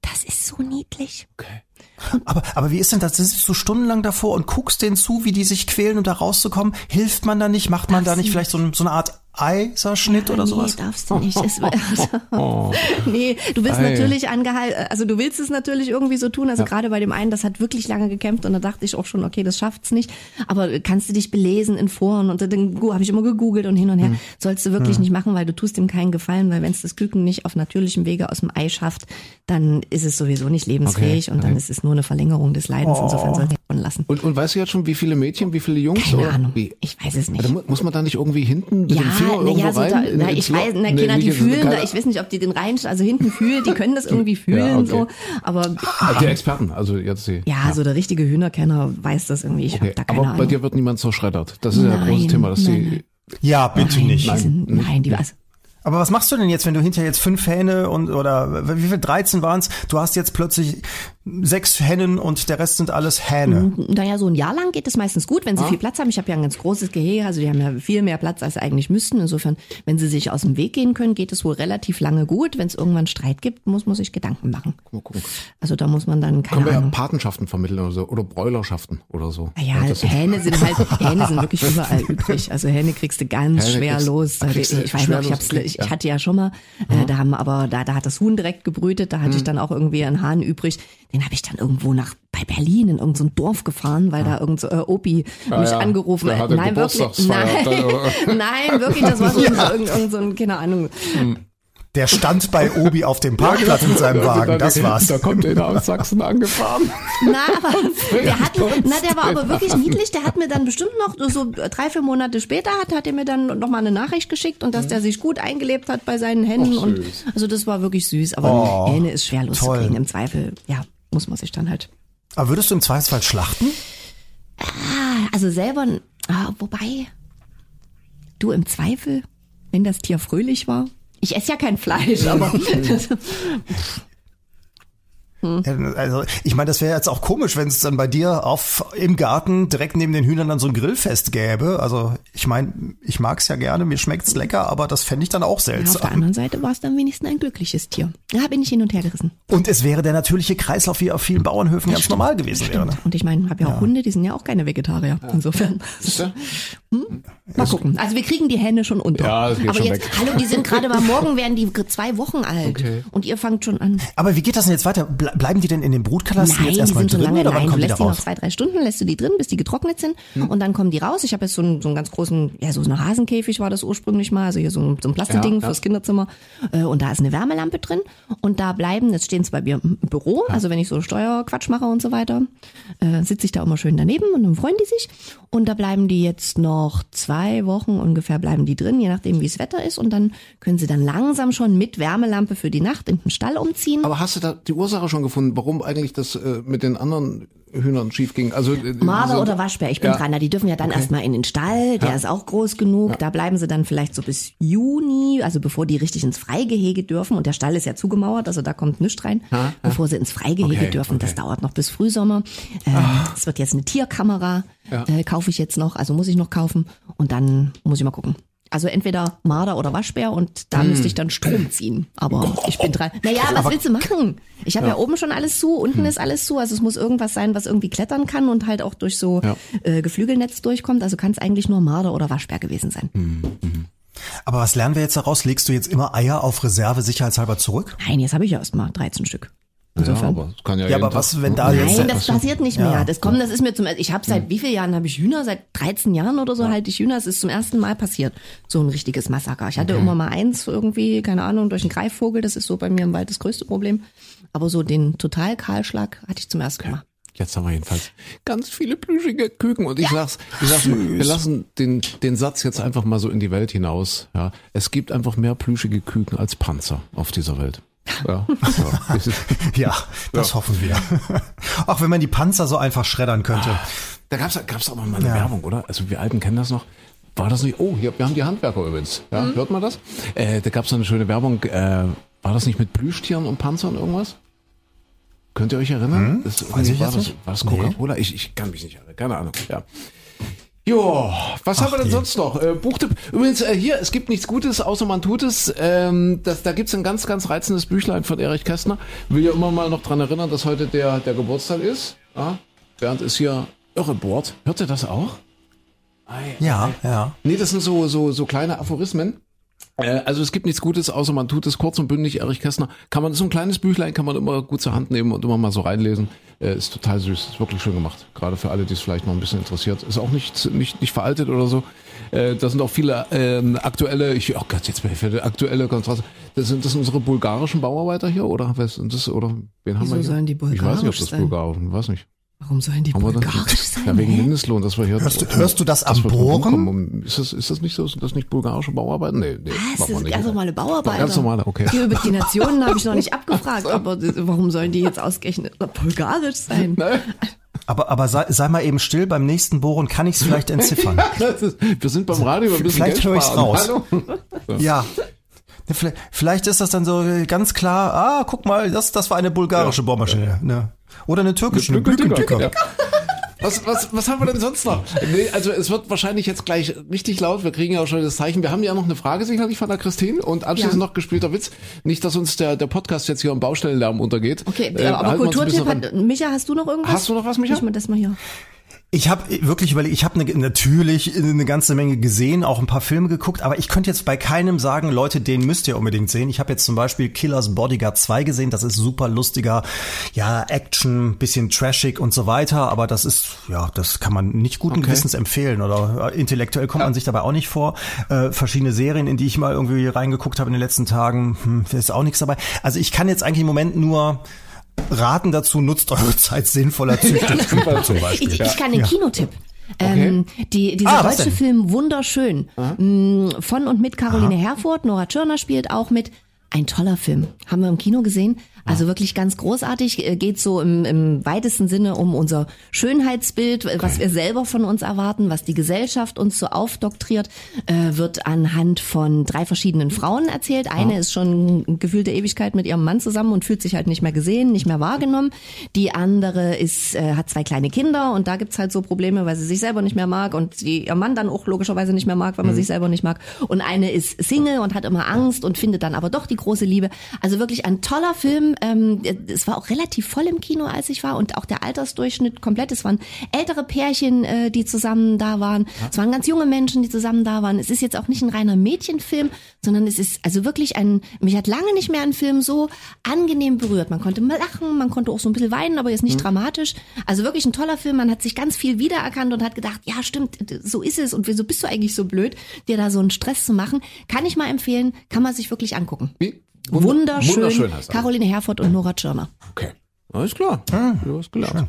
Das ist so niedlich. Okay. Aber, aber wie ist denn das? Sitzt du stundenlang davor und guckst denen zu, wie die sich quälen, um da rauszukommen? Hilft man da nicht? Macht man da nicht vielleicht so, ein- so eine Art Eiserschnitt oder nee, sowas? darfst du nicht. Es, nee, du willst Ei. natürlich angehalten, also du willst es natürlich irgendwie so tun. Also gerade bei dem einen, das hat wirklich lange gekämpft und da dachte ich auch schon, okay, das schafft's nicht. Aber kannst du dich belesen in Foren und dann habe ich immer gegoogelt und hin und her. Sollst du wirklich nicht machen, weil du tust ihm keinen Gefallen, weil wenn es das Küken nicht auf natürlichem Wege aus dem Ei schafft, dann ist es sowieso nicht lebensfähig Okay, und dann okay. ist es nur eine Verlängerung des Leidens. Insofern soll er lassen. Und, und weißt du jetzt schon, wie viele Mädchen, wie viele Jungs? Keine oder Ahnung. Wie? Ich weiß es nicht. Ja, da mu- muss man da nicht irgendwie hinten mit Ja, dem Finger irgendwo ja, so rein? da, in- na, ich weiß, na, Nee, Kinder, die fühlen, da, ich weiß nicht, ob die den rein, also hinten fühlen, die können das irgendwie fühlen, okay. so, aber Ah, Die Experten, also jetzt die. ja, so der richtige Hühnerkenner weiß das irgendwie, ich Okay, habe da keine aber bei Ahnung. dir wird niemand so schreddert. Das ist ja ein Nein, großes Thema, dass nein, die. nein. Ja, bitte nein, nicht. Die sind, nein, die was. Aber was machst du denn jetzt, wenn du hinterher jetzt fünf Hähne und oder wie viel 13 waren's? Du hast jetzt plötzlich sechs Hennen und der Rest sind alles Hähne. Naja, so ein Jahr lang geht es meistens gut, wenn sie Ah. viel Platz haben. Ich habe ja ein ganz großes Gehege, also die haben ja viel mehr Platz, als sie eigentlich müssten. Insofern, wenn sie sich aus dem Weg gehen können, geht es wohl relativ lange gut. Wenn es irgendwann Streit gibt, muss man sich Gedanken machen. Mal gucken. Also da muss man dann, keine Können wir ja Ahnung. Patenschaften vermitteln oder so. Oder Bräulerschaften oder so. Naja, das Hähne sind halt, Hähne sind wirklich überall übrig. Also Hähne kriegst du ganz Hähne schwer kriegst- los. kriegst du ich weiß noch, ich, hab's, ich, ja. ich hatte ja schon mal, äh, da haben aber, da, da hat das Huhn direkt gebrütet, da hatte Hm. ich dann auch irgendwie einen Hahn übrig. Den habe ich dann irgendwo nach, bei Berlin in irgendein so Dorf gefahren, weil da irgend so, äh, Opi Ah, mich ja. angerufen hat. Nein, wirklich, nein, nein, wirklich, das war so, irgend, irgend so ein, keine Ahnung. Der stand bei Obi auf dem Parkplatz mit seinem Wagen. Das war's. Da kommt einer aus Sachsen angefahren. Na, aber der hat, na, der war aber wirklich niedlich. Der hat mir dann bestimmt noch so drei, vier Monate später hat, hat er mir dann noch mal eine Nachricht geschickt und dass der sich gut eingelebt hat bei seinen Händen Ach, und also das war wirklich süß. Aber Hähne ist schwer loszukriegen. Im Zweifel, ja, muss man sich dann halt. Aber würdest du im Zweifelsfall schlachten? Ah, Also selber, ah, wobei du im Zweifel, wenn das Tier fröhlich war. Ich esse ja kein Fleisch, aber das, Ja, Also ich meine, das wäre jetzt auch komisch, wenn es dann bei dir auf im Garten direkt neben den Hühnern dann so ein Grillfest gäbe. Also ich meine, ich mag's ja gerne, mir schmeckt's lecker, aber das fände ich dann auch ja, auf der seltsam. anderen Seite war es dann wenigstens ein glückliches Tier. Da bin ich hin und her gerissen. Und es wäre der natürliche Kreislauf, wie auf vielen Bauernhöfen ganz normal gewesen wäre. ne? Und ich meine, habe ja auch Hunde, die sind ja auch keine Vegetarier. Insofern. Hm? Mal gucken. Also wir kriegen die Hände schon unter. Ja, das geht Aber schon jetzt, weg. hallo, die sind gerade mal morgen werden die zwei Wochen alt. Okay. Und ihr fangt schon an. Aber wie geht das denn jetzt weiter? Ble bleiben die denn in den Brutkasten Nein, jetzt die erstmal sind schon drin lange oder wann nein. Du kommen lässt die noch raus? zwei, drei Stunden, lässt du die drin, bis die getrocknet sind. Und dann kommen die raus. Ich habe jetzt so einen, so einen ganz großen, ja, so eine Hasenkäfig war das ursprünglich mal. Also hier so ein, so ein Plastikding Ja, ja. fürs Kinderzimmer. Äh, Und da ist eine Wärmelampe drin. Und da bleiben, jetzt stehen sie bei mir im Büro. Also wenn ich so Steuerquatsch mache und so weiter, äh, sitze ich da immer schön daneben und dann freuen die sich. Und da bleiben die jetzt noch zwei Wochen ungefähr bleiben die drin, je nachdem wie das Wetter ist. Und dann können sie dann langsam schon mit Wärmelampe für die Nacht in den Stall umziehen. Aber hast du da die Ursache schon gefunden, warum eigentlich das äh, mit den anderen Hühnern schief ging? Also äh, Marder so- oder Waschbär, ich bin Ja. dran. Na, die dürfen ja dann erstmal in den Stall, der ist auch groß genug. Da bleiben sie dann vielleicht so bis Juni, also bevor die richtig ins Freigehege dürfen. Und der Stall ist ja zugemauert, also da kommt nichts rein. Bevor sie ins Freigehege Okay, dürfen, das okay. dauert noch bis Frühsommer. Ähm, Es wird jetzt eine Tierkamera, Ja. äh, kaufe ich jetzt noch, also muss ich noch kaufen. Und dann muss ich mal gucken. Also entweder Marder oder Waschbär und da müsste ich dann Strom ziehen. Aber ich bin dran. Naja, was willst du machen? Ich habe ja. oben schon alles zu, unten ist alles zu. Also es muss irgendwas sein, was irgendwie klettern kann und halt auch durch so Ja. äh, Geflügelnetz durchkommt. Also kann es eigentlich nur Marder oder Waschbär gewesen sein. Aber was lernen wir jetzt daraus? Legst du jetzt immer Eier auf Reserve sicherheitshalber zurück? Nein, jetzt habe ich ja erst mal 13 Stück. Ja, Insofern. aber es kann ja, Ja, aber was, wenn da jetzt... Nein, das passiert nicht Ja. mehr. Das kommt, das ist mir zum ich habe seit wie vielen Jahren habe ich Hühner? Seit 13 Jahren oder so halte ich Hühner. Es ist zum ersten Mal passiert. So ein richtiges Massaker. Ich hatte immer mal eins irgendwie, keine Ahnung, durch einen Greifvogel. Das ist so bei mir im Wald das größte Problem. Aber so den Totalkahlschlag hatte ich zum ersten Mal. Jetzt haben wir jedenfalls ganz viele plüschige Küken und ich sag's, ich sag's wir lassen den, den Satz jetzt einfach mal so in die Welt hinaus. Ja, es gibt einfach mehr plüschige Küken als Panzer auf dieser Welt. Ja, ja. Es ist- Ja, das hoffen wir. Auch wenn man die Panzer so einfach schreddern könnte. Da gab's, gab's aber mal eine Ja. Werbung, oder? Also wir Alten kennen das noch. War das nicht? Oh, hier, wir haben die Handwerker übrigens. Ja, hört man das? Äh, da gab's noch eine schöne Werbung. Äh, war das nicht mit Plüschtieren und Panzern irgendwas? Könnt ihr euch erinnern? Das, Weiß ich war jetzt das, nicht. War das Nee. Coca-Cola? Ich, ich kann mich nicht erinnern. Keine Ahnung. Ja. Jo, was haben wir denn sonst noch? Äh, Buchtipp. Übrigens, äh, hier, es gibt nichts Gutes, außer man tut es. Ähm, das, da gibt's ein ganz, ganz reizendes Büchlein von Erich Kästner. Will ja immer mal noch dran erinnern, dass heute der, der Geburtstag ist. Ja? Bernd ist hier irre bohrt. Hört ihr das auch? Ja, ja. Nee, das sind so, so, so kleine Aphorismen. Äh, Also es gibt nichts Gutes, außer man tut es kurz und bündig. Erich Kästner kann man so ein kleines Büchlein kann man immer gut zur Hand nehmen und immer mal so reinlesen. Äh, ist total süß, ist wirklich schön gemacht. Gerade für alle, die es vielleicht noch ein bisschen interessiert. Ist auch nicht nicht nicht veraltet oder so. Äh, da sind auch viele ähm, aktuelle. Ich oh Gott, jetzt bin ich für die aktuelle Kontraste. Das sind das sind unsere bulgarischen Bauarbeiter hier oder was sind das oder wen haben Wieso wir hier? sollen die Ich weiß nicht, ob bulgarisch das bulgarisch. Ich weiß nicht. Warum sollen die das? bulgarisch sein? Ja, wegen? Mindestlohn, dass wir hier. Hörst du- hörst du das am Bohren? Ist das, ist das nicht so, sind das nicht bulgarische Bauarbeiten? Nee, nee. Was? Das sind nicht. ganz normale Bauarbeiter. Ganz normale, okay. Hier über die Nationen habe ich noch nicht abgefragt, aber das- warum sollen die jetzt ausgerechnet bulgarisch sein? Ne? Aber, aber sei, sei mal eben still, beim nächsten Bohren kann ich es vielleicht entziffern. Das ist, wir sind beim Radio, wir müssen Vielleicht höre ich's sparen. raus. Hallo? ja. Vielleicht, vielleicht ist das dann so ganz klar, ah, guck mal, das, das war eine bulgarische Bohrmaschine. Ne? Oder eine türkische, eine Blückentücker. Ja. Was, was, was haben wir denn sonst noch? Nee, also es wird wahrscheinlich jetzt gleich richtig laut. Wir kriegen ja auch schon das Zeichen. Wir haben ja noch eine Frage sicherlich von der Christine und anschließend Ja. noch gespielter Witz. Nicht, dass uns der, der Podcast jetzt hier im Baustellenlärm untergeht. Okay, Äh, aber Kulturtipp hat. Micha, hast du noch irgendwas? Hast du noch was, Micha? Ich mal das mal hier. Ich habe wirklich überlegt, ich habe ne, natürlich eine ganze Menge gesehen, auch ein paar Filme geguckt, aber ich könnte jetzt bei keinem sagen, Leute, den müsst ihr unbedingt sehen. Ich habe jetzt zum Beispiel Killers Bodyguard 2 gesehen, das ist super lustiger, ja, Action, bisschen trashig und so weiter, aber das ist, ja, das kann man nicht guten Okay. Gewissens empfehlen oder äh, intellektuell kommt man sich dabei auch nicht vor. Äh, verschiedene Serien, in die ich mal irgendwie reingeguckt habe in den letzten Tagen, hm, ist auch nichts dabei. Also ich kann jetzt eigentlich im Moment nur raten dazu, nutzt eure Zeit sinnvoller, Beispiel. Ich, ich kann den Kinotipp. Ähm, die, dieser Ah, deutsche? Film Wunderschön mh, von und mit Caroline Herfurth, Nora Tschirner spielt auch mit. Ein toller Film. Haben wir im Kino gesehen. Also wirklich ganz großartig. Äh, Geht so im, im weitesten Sinne um unser Schönheitsbild, äh, was wir selber von uns erwarten, was die Gesellschaft uns so aufdoktriert, äh, wird anhand von drei verschiedenen Frauen erzählt. Eine ist schon gefühlte Ewigkeit mit ihrem Mann zusammen und fühlt sich halt nicht mehr gesehen, nicht mehr wahrgenommen. Die andere ist, äh, hat zwei kleine Kinder und da gibt's halt so Probleme, weil sie sich selber nicht mehr mag und die, ihr Mann dann auch logischerweise nicht mehr mag, weil man sich selber nicht mag. Und eine ist Single und hat immer Angst und findet dann aber doch die große Liebe. Also wirklich ein toller Film. Ähm, es war auch relativ voll im Kino, als ich war und auch der Altersdurchschnitt komplett. Es waren ältere Pärchen, äh, die zusammen da waren. Es waren ganz junge Menschen, die zusammen da waren. Es ist jetzt auch nicht ein reiner Mädchenfilm, sondern es ist also wirklich ein, mich hat lange nicht mehr ein Film so angenehm berührt. Man konnte lachen, man konnte auch so ein bisschen weinen, aber jetzt nicht dramatisch. Also wirklich ein toller Film. Man hat sich ganz viel wiedererkannt und hat gedacht, ja stimmt, so ist es und wieso bist du eigentlich so blöd, dir da so einen Stress zu machen. Kann ich mal empfehlen, kann man sich wirklich angucken. Wie? Wunder- Wunderschön. Wunderschön heißt. Caroline Herford und Nora Tschirner. Okay. Alles klar. du hast gelernt.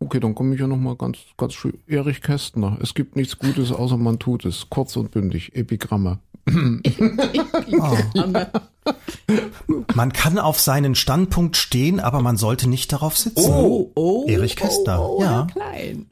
Okay, dann komme ich ja noch mal ganz, ganz schön. Erich Kästner. Es gibt nichts Gutes, außer man tut es. Kurz und bündig. Epigramme. Man kann auf seinen Standpunkt stehen, aber man sollte nicht darauf sitzen. oh. Erich Kästner, ja. Klein.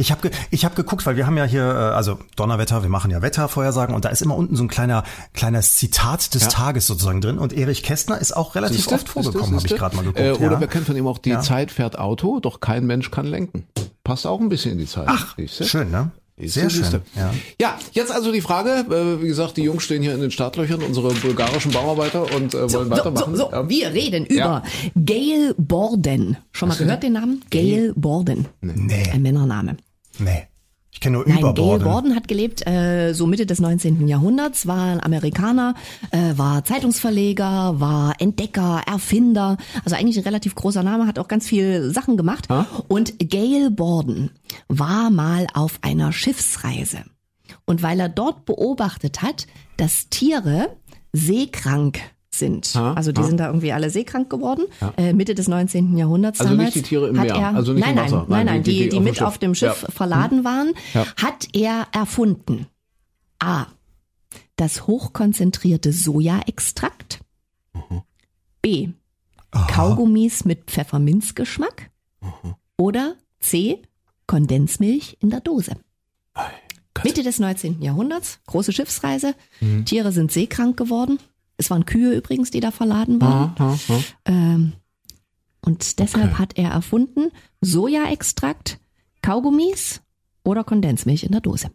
Ich habe ge ich hab geguckt, weil wir haben ja hier, äh, also Donnerwetter, wir machen ja Wettervorhersagen und da ist immer unten so ein kleiner kleines Zitat des Tages sozusagen drin und Erich Kästner ist auch relativ Siehste? oft vorgekommen, Siehste? habe ich gerade mal geguckt. Äh, oder ja. wir kennen von ihm auch die Ja. Zeit fährt Auto, doch kein Mensch kann lenken. Passt auch ein bisschen in die Zeit. Ach, Schön, ne? Sehr schön. Ja. Ja, jetzt also die Frage, äh, wie gesagt, die Jungs stehen hier in den Startlöchern, unsere bulgarischen Bauarbeiter und äh, wollen weitermachen. So, so, Ja. wir reden über Gail Borden. Schon mal gehört den Namen? Gail Borden. Nee, Ein Männername. Nee. Ich kenne nur Nein, Gail Überborden. Borden hat gelebt äh, so Mitte des 19. Jahrhunderts, war ein Amerikaner, äh, war Zeitungsverleger, war Entdecker, Erfinder, also eigentlich ein relativ großer Name, hat auch ganz viel Sachen gemacht. Und Gail Borden war mal auf einer Schiffsreise. Und weil er dort beobachtet hat, dass Tiere seekrank sind. Ha, also die ha. sind da irgendwie alle seekrank geworden, äh, Mitte des 19. Jahrhunderts Also damals. nicht die Tiere im hat Meer, er, also nicht nein, im Wasser. Nein, nein, Nein, die- die, die auf mit auf dem Schiff Ja. Mhm. verladen waren, Ja. hat er erfunden. A. Das hochkonzentrierte Sojaextrakt. Mhm. B. Kaugummis mit Pfefferminzgeschmack. Mhm. Oder C. Kondensmilch in der Dose. Mitte des 19. Jahrhunderts, große Schiffsreise. Mhm. Tiere sind seekrank geworden. Es waren Kühe übrigens, die da verladen waren. Ha, ha, ha. Ähm, und deshalb Okay. hat er erfunden Sojaextrakt, Kaugummis oder Kondensmilch in der Dose.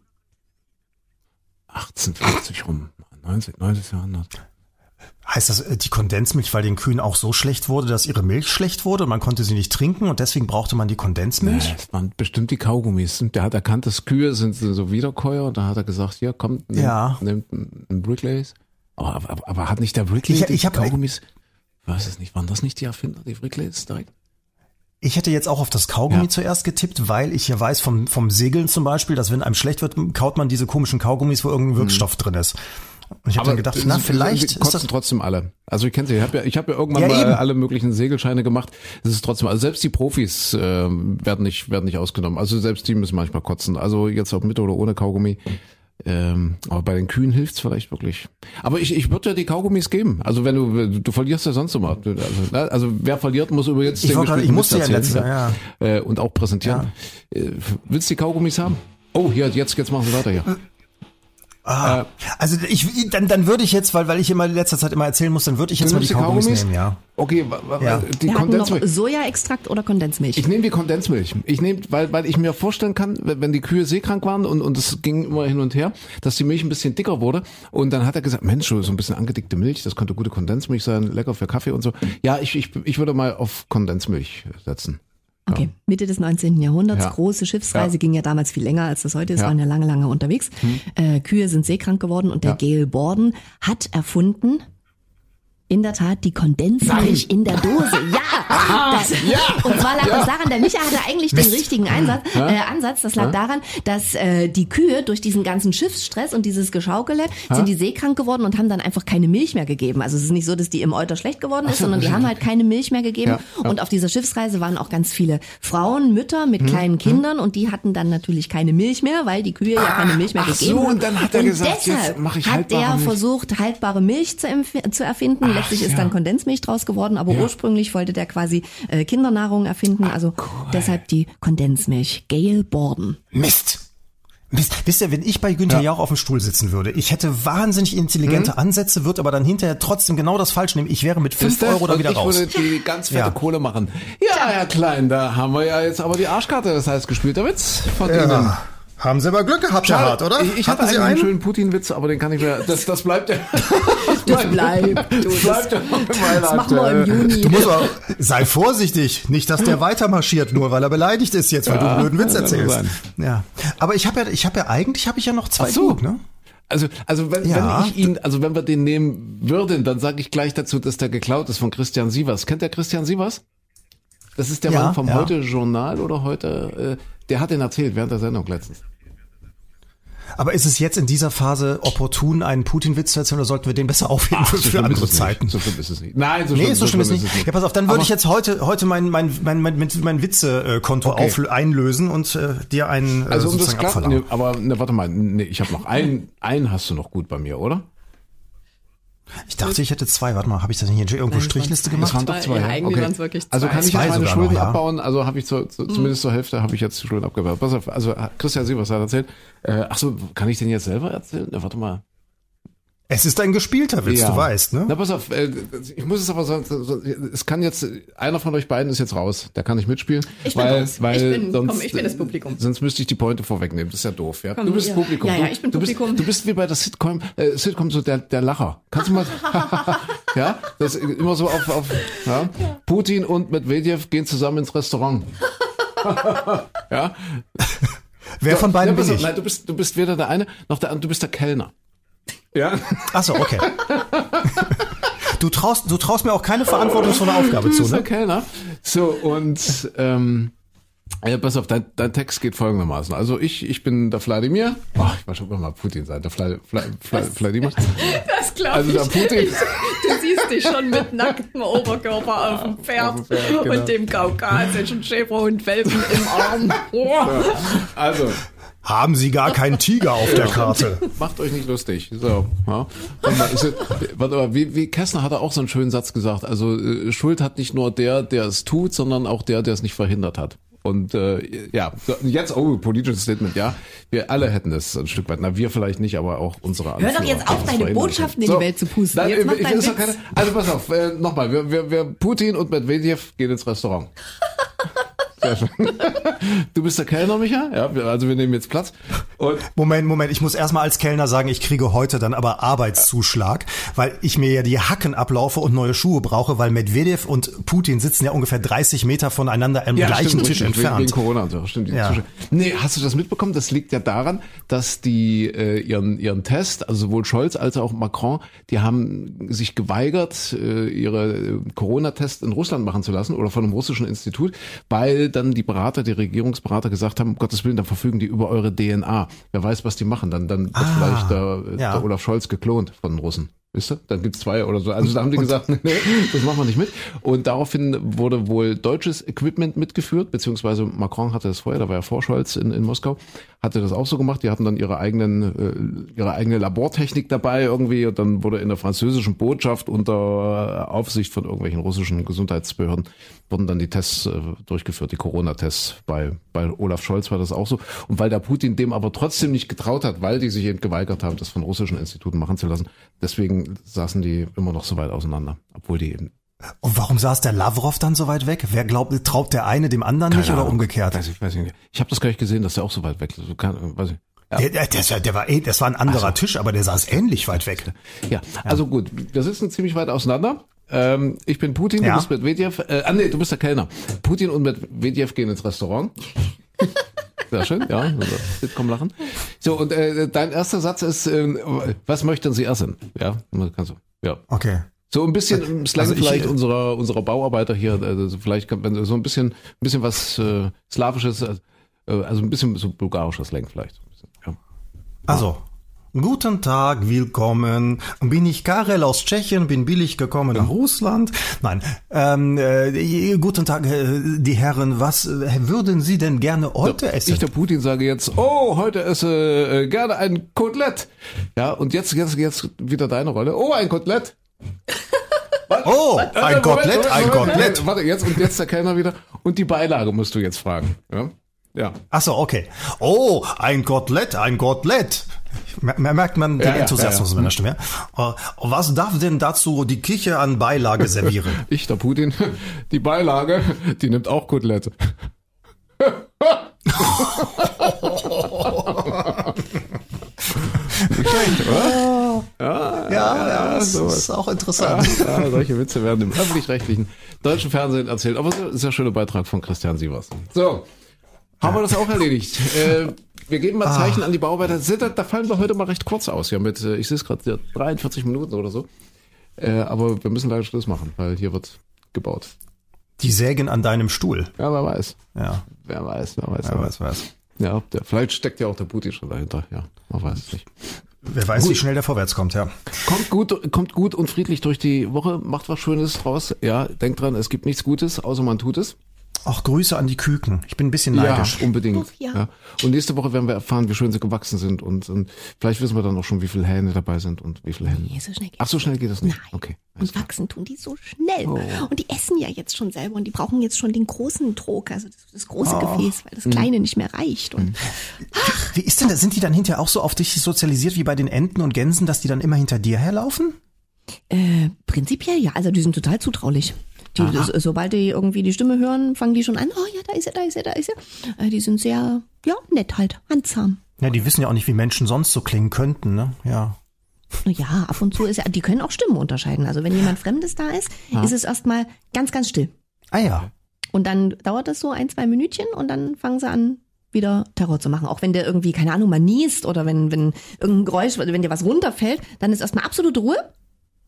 1850 rum, 19, 19. Jahrhundert. Heißt das, äh, die Kondensmilch, weil den Kühen auch so schlecht wurde, dass ihre Milch schlecht wurde und man konnte sie nicht trinken und deswegen brauchte man die Kondensmilch? Das waren bestimmt die Kaugummis. Der hat erkannt, dass Kühe sind so Wiederkäuer und da hat er gesagt, hier, kommt, nehmt, Ja. nehmt einen Wrigley's. Aber, aber, aber hat nicht der Wrigley Ich- die ich hab- Kaugummis, ich weiß es nicht, waren das nicht die Erfinder, die Wrigley's direkt? Ich hätte jetzt auch auf das Kaugummi Ja. zuerst getippt, weil ich ja weiß vom, vom Segeln zum Beispiel, dass wenn einem schlecht wird, kaut man diese komischen Kaugummis, wo irgendein Wirkstoff drin ist. Und ich habe dann gedacht, na, vielleicht ist kotzen das, trotzdem alle. Also ich kenne sie, ich habe ja, ich hab ja irgendwann Ja, mal eben. alle möglichen Segelscheine gemacht. Es ist trotzdem, also selbst die Profis äh, werden nicht werden nicht ausgenommen. Also selbst die müssen manchmal kotzen. Also jetzt ob mit oder ohne Kaugummi. Ähm, aber bei den Kühen hilft's vielleicht wirklich. Aber ich, ich würde ja die Kaugummis geben. Also wenn du du verlierst ja sonst immer. Also, ne? also wer verliert, muss über jetzt Ich den gerade- ich musste ja erzählen, letzte- Äh, und auch präsentieren. Äh, willst du die Kaugummis haben? Oh, hier, jetzt, jetzt machen sie weiter hier. Ah, also ich, dann, dann würde ich jetzt, weil, weil ich immer in letzter Zeit immer erzählen muss, dann würde ich jetzt mal die nimmst Kaugummis, nehmen, ja. Okay, Ja. die Wir hatten noch Kondensmilch. Sojaextrakt oder Kondensmilch. Ich nehme die Kondensmilch. Ich nehme, weil, weil ich mir vorstellen kann, wenn wenn die Kühe seekrank waren und, und es ging immer hin und her, dass die Milch ein bisschen dicker wurde. Und dann hat er gesagt, Mensch, so ein bisschen angedickte Milch, das könnte gute Kondensmilch sein, lecker für Kaffee und so. Ja, ich, ich, ich würde mal auf Kondensmilch setzen. Okay, Mitte des 19. Jahrhunderts, Ja. große Schiffsreise, Ja. ging ja damals viel länger als das heute ist, Ja. Hm. waren ja lange, lange unterwegs. Äh, Kühe sind seekrank geworden und der Ja. Gail Borden hat erfunden, in der Tat die Kondensmilch in der Dose. Ja! Das, Und zwar lag das daran, der Micha hatte eigentlich den richtigen Einsatz, äh, Ansatz. Das lag daran, dass äh, die Kühe durch diesen ganzen Schiffsstress und dieses Geschaukele sind die seekrank geworden und haben dann einfach keine Milch mehr gegeben. Also es ist nicht so, dass die im Euter schlecht geworden ist, sondern die haben halt keine Milch mehr gegeben. Ja, ja. Und auf dieser Schiffsreise waren auch ganz viele Frauen, Mütter mit kleinen Kindern und die hatten dann natürlich keine Milch mehr, weil die Kühe ja keine Milch mehr ach so, gegeben haben. und dann hat er gesagt, deshalb jetzt mach ich hat haltbare der Milch. versucht, haltbare Milch zu, zu erfinden. Letztlich ist ja. dann Kondensmilch draus geworden, aber Ja. ursprünglich wollte der quasi äh, Kindernahrung erfinden. Also deshalb die Kondensmilch. Gail Borden. Mist. Mist. Wisst ihr, wenn ich bei Günther Jauch auf dem Stuhl sitzen würde, ich hätte wahnsinnig intelligente Hm? Ansätze, würde aber dann hinterher trotzdem genau das falsch nehmen. Ich wäre mit fünf Wisst? Euro da wieder ich raus. würde die ganz fette Ja. Kohle machen. Ja, Herr Klein, da haben wir ja jetzt aber die Arschkarte, das heißt gespielter Witz von Ihnen. Haben Sie aber Glück gehabt, Herr Hart, oder? Ich, ich hatte einen, einen? schönen Putin-Witz, aber den kann ich mir. Das, das bleibt ja. Das bleibt. Du, Das bleibt ja das machen wir im Juni. Du musst aber, sei vorsichtig, nicht, dass der weitermarschiert, nur weil er beleidigt ist jetzt, weil du einen blöden Witz erzählst. sein. Ja, aber ich habe ja, ich habe ja eigentlich habe ich ja noch zwei Ach so. gut, ne? Also, also wenn, Ja. wenn ich ihn, also wenn wir den nehmen würden, dann sage ich gleich dazu, dass der geklaut ist von Christian Sievers. Kennt der Christian Sievers? Das ist der Ja, Mann vom ja. Heute Journal oder heute. Äh, der hat den erzählt während der Sendung letztens. Aber ist es jetzt in dieser Phase opportun, einen Putin-Witz zu erzählen, oder sollten wir den besser aufheben für, so für schlimm andere es Zeiten? So schlimm ist es nicht. Nein, so Nee, schlimm, so schlimm ist nicht. Ja, pass auf, dann würde ich jetzt heute, heute mein, mein, mein, mein, mein, Witze-Konto Okay. einlösen und äh, dir einen äh, Also um das klar, nee, aber ne, warte mal, nee, ich habe noch einen, einen hast du noch gut bei mir, oder? Ich dachte, ich hätte zwei. Warte mal, habe ich das nicht hier irgendwo Strichliste Das gemacht? waren doch zwei. Ja, eigentlich okay. wirklich Also zwei. kann ich Zwei jetzt meine Schulden noch, ja. abbauen? Also habe ich so, so, zumindest zur Hälfte habe ich jetzt die Schulden abgebaut. Pass auf, also Christian Sievers hat erzählt. Äh, ach so, kann ich den jetzt selber erzählen? Ja, warte mal. Es ist ein gespielter Witz, Ja. du weißt, ne? Na pass auf, äh, ich muss es aber sagen, so- so- es kann jetzt, einer von euch beiden ist jetzt raus, der kann nicht mitspielen. Ich bin weil, raus. weil Ich bin- sonst, komm, ich bin das Publikum. Sonst müsste ich die Pointe vorwegnehmen, das ist ja doof. Ja? Komm, du bist ja. Publikum. Ja, ja, Du- ich bin du Publikum. Bist, du bist wie bei der Sitcom, äh, Sitcom so der, der Lacher. Kannst du mal, ja, das ist immer so auf, auf ja? Putin und Medvedev gehen zusammen ins Restaurant. ja, Wer von beiden ja, bin ich? Nein, du bist, du bist weder der eine noch der andere, du bist der Kellner. Ja. Ach so, okay. Du traust, du traust mir auch keine verantwortungsvolle Aufgabe Du zu, ne? Kellner. So, und ähm, ja, pass auf, dein, dein Text geht folgendermaßen. Also ich, ich bin der Wladimir. Oh, ich war schon immer mal Putin sein, der Vla, Vla, Vla, Wladimir. Das glaube Also der Putin. Du siehst dich schon mit nacktem Oberkörper auf dem Pferd, auf dem Pferd, genau. und dem kaukasischen Schäferhund-Welpen im Arm. Also, Haben Sie gar keinen Tiger auf der Karte? macht euch nicht lustig. So, ja. Warte mal, ist es- warte mal, wie, wie Kästner hat er auch so einen schönen Satz gesagt. Also äh, Schuld hat nicht nur der, der es tut, sondern auch der, der es nicht verhindert hat. Und äh, ja, so, jetzt, oh, politisches Statement, ja. Wir alle hätten es ein Stück weit. Na, wir vielleicht nicht, aber auch unsere Hör doch Anführer jetzt auf, deine. Botschaften in die Welt zu pusten. Nein, Jetzt mach ich, ist keine, also pass auf, äh, nochmal, wir, wir, wir Putin und Medvedev gehen ins Restaurant. Schön. Du bist der Kellner, Micha? Ja, wir- also wir nehmen jetzt Platz. Und Moment, Moment, ich muss erstmal als Kellner sagen, ich kriege heute dann aber Arbeitszuschlag, weil ich mir ja die Hacken ablaufe und neue Schuhe brauche, weil Medvedev und Putin sitzen ja ungefähr 30 Meter voneinander am gleichen stimmt, Tisch richtig, entfernt. Wegen Corona und so, stimmt. Ja. Nee, hast du das mitbekommen? Das liegt ja daran, dass die äh, ihren ihren Test, also sowohl Scholz als auch Macron, die haben sich geweigert, äh, ihre äh, Corona-Test in Russland machen zu lassen oder von einem russischen Institut, weil dann die Berater, die Regierungsberater gesagt haben, um Gottes Willen, dann verfügen die über eure DNA. Wer weiß, was die machen. Dann, dann wird vielleicht der, ja. der Olaf Scholz geklont von den Russen. Wisst ihr? Dann gibt's zwei oder so. Also da haben die gesagt, nee, das machen wir nicht mit. Und daraufhin wurde wohl deutsches Equipment mitgeführt, beziehungsweise Macron hatte das vorher, da war ja vor Scholz in, in Moskau, hatte das auch so gemacht. Die hatten dann ihre eigenen, äh, ihre eigene Labortechnik dabei irgendwie und dann wurde in der französischen Botschaft unter Aufsicht von irgendwelchen russischen Gesundheitsbehörden wurden dann die Tests äh, durchgeführt, die Corona-Tests. Bei, bei Olaf Scholz war das auch so. Und weil der Putin dem aber trotzdem nicht getraut hat, weil die sich eben geweigert haben, das von russischen Instituten machen zu lassen, deswegen saßen die immer noch so weit auseinander, obwohl die eben Und warum saß der Lavrov dann so weit weg? Wer glaubt, traut der eine dem anderen nicht Keine oder Ahnung. umgekehrt? Weiß ich, weiß ich nicht. Ich habe das gar nicht gesehen, dass der auch so weit weg ist. Weiß ich. Ja. Der, der, der, der war eh, das war ein anderer Tisch, aber der saß ähnlich weit weg. Ja, also gut, wir sitzen ziemlich weit auseinander. Ähm, ich bin Putin, Ja. du bist Medvedev. Äh, ah nee, du bist der Kellner. Putin und Medvedev gehen ins Restaurant. Sehr schön, ja. also, Sitcom lachen. So, und äh, dein erster Satz ist, äh, was möchten Sie essen? Ja, kannst du. Ja. Okay. So ein bisschen im Slang Also ich, vielleicht äh, unserer unserer Bauarbeiter hier, also vielleicht kann, wenn so ein bisschen ein bisschen was äh, slawisches, äh, also ein bisschen so bulgarischer Slang vielleicht. Ja. Also, guten Tag, willkommen. Bin ich Karel aus Tschechien, bin billig gekommen nach Russland. Nein, ähm, äh, guten Tag, äh, die Herren, was äh, würden Sie denn gerne heute essen? Ich der Putin sage jetzt, oh, heute esse äh, gerne ein Kotelett. Ja, und jetzt jetzt jetzt wieder deine Rolle. Oh, ein Kotelett. oh, ein Kotelett, ein Kotelett. Warte, jetzt und jetzt der Kellner wieder und die Beilage musst du jetzt fragen. Ja. Ja. Ach so, okay. Oh, ein Kotelett, ein Kotelett. Mer- Merkt man den Ja, ja, Enthusiasmus ja, ja. in meiner Stimme? ja? Äh, Was darf denn dazu die Küche an Beilage servieren? Ich, der Putin, die Beilage, die nimmt auch Kotelett. Nicht schlecht, oder? ja, ja, das sowas. ist auch interessant. Ja, solche Witze werden im öffentlich-rechtlichen deutschen Fernsehen erzählt. Aber es ist ein schöner Beitrag von Christian Sievers. So, haben wir das auch erledigt. Äh, wir geben mal Zeichen an die Bauarbeiter. Da, da fallen wir heute mal recht kurz aus. Ja, mit, äh, ich sehe es gerade, ja, 43 Minuten oder so. Äh, aber wir müssen leider Schluss machen, weil hier wird gebaut. Die sägen an deinem Stuhl. Ja, wer weiß. Ja, Wer weiß, wer weiß. wer weiß, was. Ja, der, vielleicht steckt ja auch der Putin schon dahinter. Ja, man weiß es nicht. Wer weiß, wie schnell der vorwärts kommt, ja. Kommt gut, kommt gut und friedlich durch die Woche, macht was Schönes draus. Ja, denkt dran, es gibt nichts Gutes, außer man tut es. Auch Grüße an die Küken. Ich bin ein bisschen neidisch. Ja, unbedingt. Uff, ja. Und nächste Woche werden wir erfahren, wie schön sie gewachsen sind und, und vielleicht wissen wir dann auch schon, wie viele Hähne dabei sind und wie viele Hähne. Nee, so schnell geht Ach, so schnell geht das nicht. Nein. Okay. Und wachsen tun die so schnell. Oh. Und die essen ja jetzt schon selber und die brauchen jetzt schon den großen Trog, also das, das große Oh. Gefäß, weil Mhm. das kleine nicht mehr reicht. Und Wie ist denn das? Sind die dann hinterher auch so auf dich sozialisiert wie bei den Enten und Gänsen, dass die dann immer hinter dir herlaufen? Äh, prinzipiell ja, also die sind total zutraulich. Die, so, sobald die irgendwie die Stimme hören, fangen die schon an, oh ja, da ist er, da ist er, da ist er. Äh, die sind sehr, ja, nett halt, handsam. Ja, die wissen ja auch nicht, wie Menschen sonst so klingen könnten, ne? Ja. Ja, ab und zu ist ja, die können auch Stimmen unterscheiden. Also wenn jemand Fremdes da ist, ist es erstmal ganz, ganz still. Ah ja. Und dann dauert das so ein, zwei Minütchen und dann fangen sie an, wieder Terror zu machen. Auch wenn der irgendwie, keine Ahnung, mal niest oder wenn, wenn irgendein Geräusch, wenn dir was runterfällt, dann ist erstmal absolute Ruhe.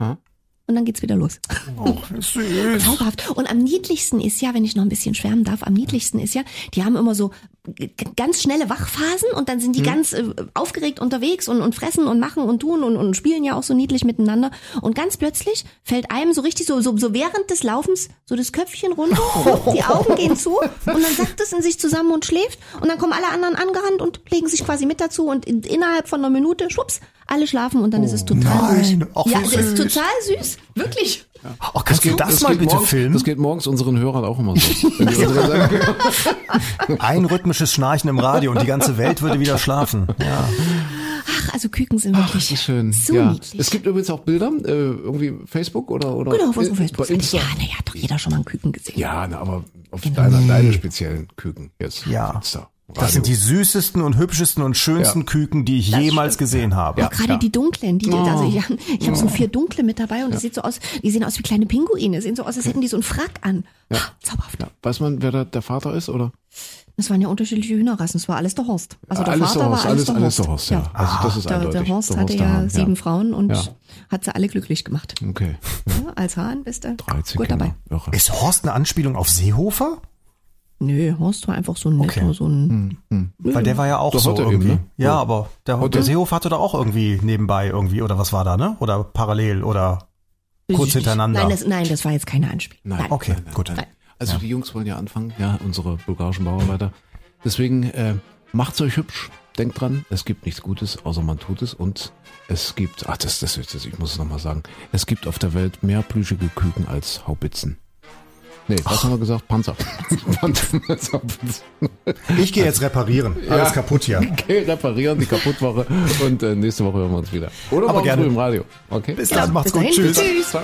Ja. Und dann geht's wieder los. Oh, süß. Zauberhaft. Und am niedlichsten ist ja, wenn ich noch ein bisschen schwärmen darf, am niedlichsten ist ja, die haben immer so ganz schnelle Wachphasen und dann sind die ganz äh, aufgeregt unterwegs und, und fressen und machen und tun und, und spielen ja auch so niedlich miteinander. Und ganz plötzlich fällt einem so richtig so, so, so während des Laufens so das Köpfchen runter, die Augen gehen zu und dann sackt es in sich zusammen und schläft und dann kommen alle anderen angerannt und legen sich quasi mit dazu und in, innerhalb von einer Minute, schwupps, alle schlafen und dann ist es total nein. ruhig. Ach, ja, es ist süß. total süß. Wirklich. Oh, kannst du das, mal geht bitte morgens, filmen? Das geht morgens unseren Hörern auch immer so. Ein rhythmisches Schnarchen im Radio und die ganze Welt würde wieder schlafen. Ja. Ach, also Küken sind wirklich das ist schön. so ja. niedlich. Es gibt übrigens auch Bilder, äh, irgendwie Facebook oder oder Genau, auf unserer bei Facebook-Seite. Insta. Ja, naja, hat doch jeder schon mal einen Küken gesehen. Ja, na, aber auf deine, deine speziellen Küken jetzt. Ja. Fenster, Das sind die Radio. süßesten und hübschesten und schönsten Ja. Küken, die ich jemals gesehen habe. Ja. Gerade die dunklen, die, also ich, ich habe Oh. so vier dunkle mit dabei und das sieht so aus, die sehen aus wie kleine Pinguine, sehen so aus, als hätten die so einen Frack an. Ah, Zauberhaft. Ja. Weiß man, wer da der Vater ist, oder? Das waren ja unterschiedliche Hühnerrassen, es war alles der Horst. Also der alles Vater der Horst, war alles, alles, alles der der Horst. Horst, ja. Also das ist Der, eindeutig. der Horst Der hatte Horst der ja sieben ja. Frauen und Ja. hat sie alle glücklich gemacht. Okay. Ja, als Hahn bist du 13 gut Kinder. dabei. Irre. Ist Horst eine Anspielung auf Seehofer? Nö, Horst war einfach so ein netter, Okay. so ein Weil der war ja auch Doch, so eben, irgendwie. ne? Ja, Ja. aber der, der Seehofer hatte doch auch irgendwie nebenbei irgendwie, oder was war da, ne? Oder parallel oder kurz hintereinander. Nein das, nein, das war jetzt keine Anspielung. Nein, Okay, nein, nein, gut. Nein. Also die Jungs wollen ja anfangen, ja, unsere bulgarischen Bauarbeiter. Deswegen äh, macht's euch hübsch. Denkt dran, es gibt nichts Gutes, außer man tut es. Und es gibt, ach, das, das, das ich muss es nochmal sagen, es gibt auf der Welt mehr plüschige Küken als Haubitzen. Nee, was haben wir gesagt? Panzer. Panzer. Ich gehe jetzt reparieren. Alles kaputt hier. Okay, reparieren die Kaputtwoche und äh, nächste Woche hören wir uns wieder. Oder Aber morgen gerne. früh im Radio. Okay? Bis dann, macht's Bis gut. dahin. Tschüss. Tschüss.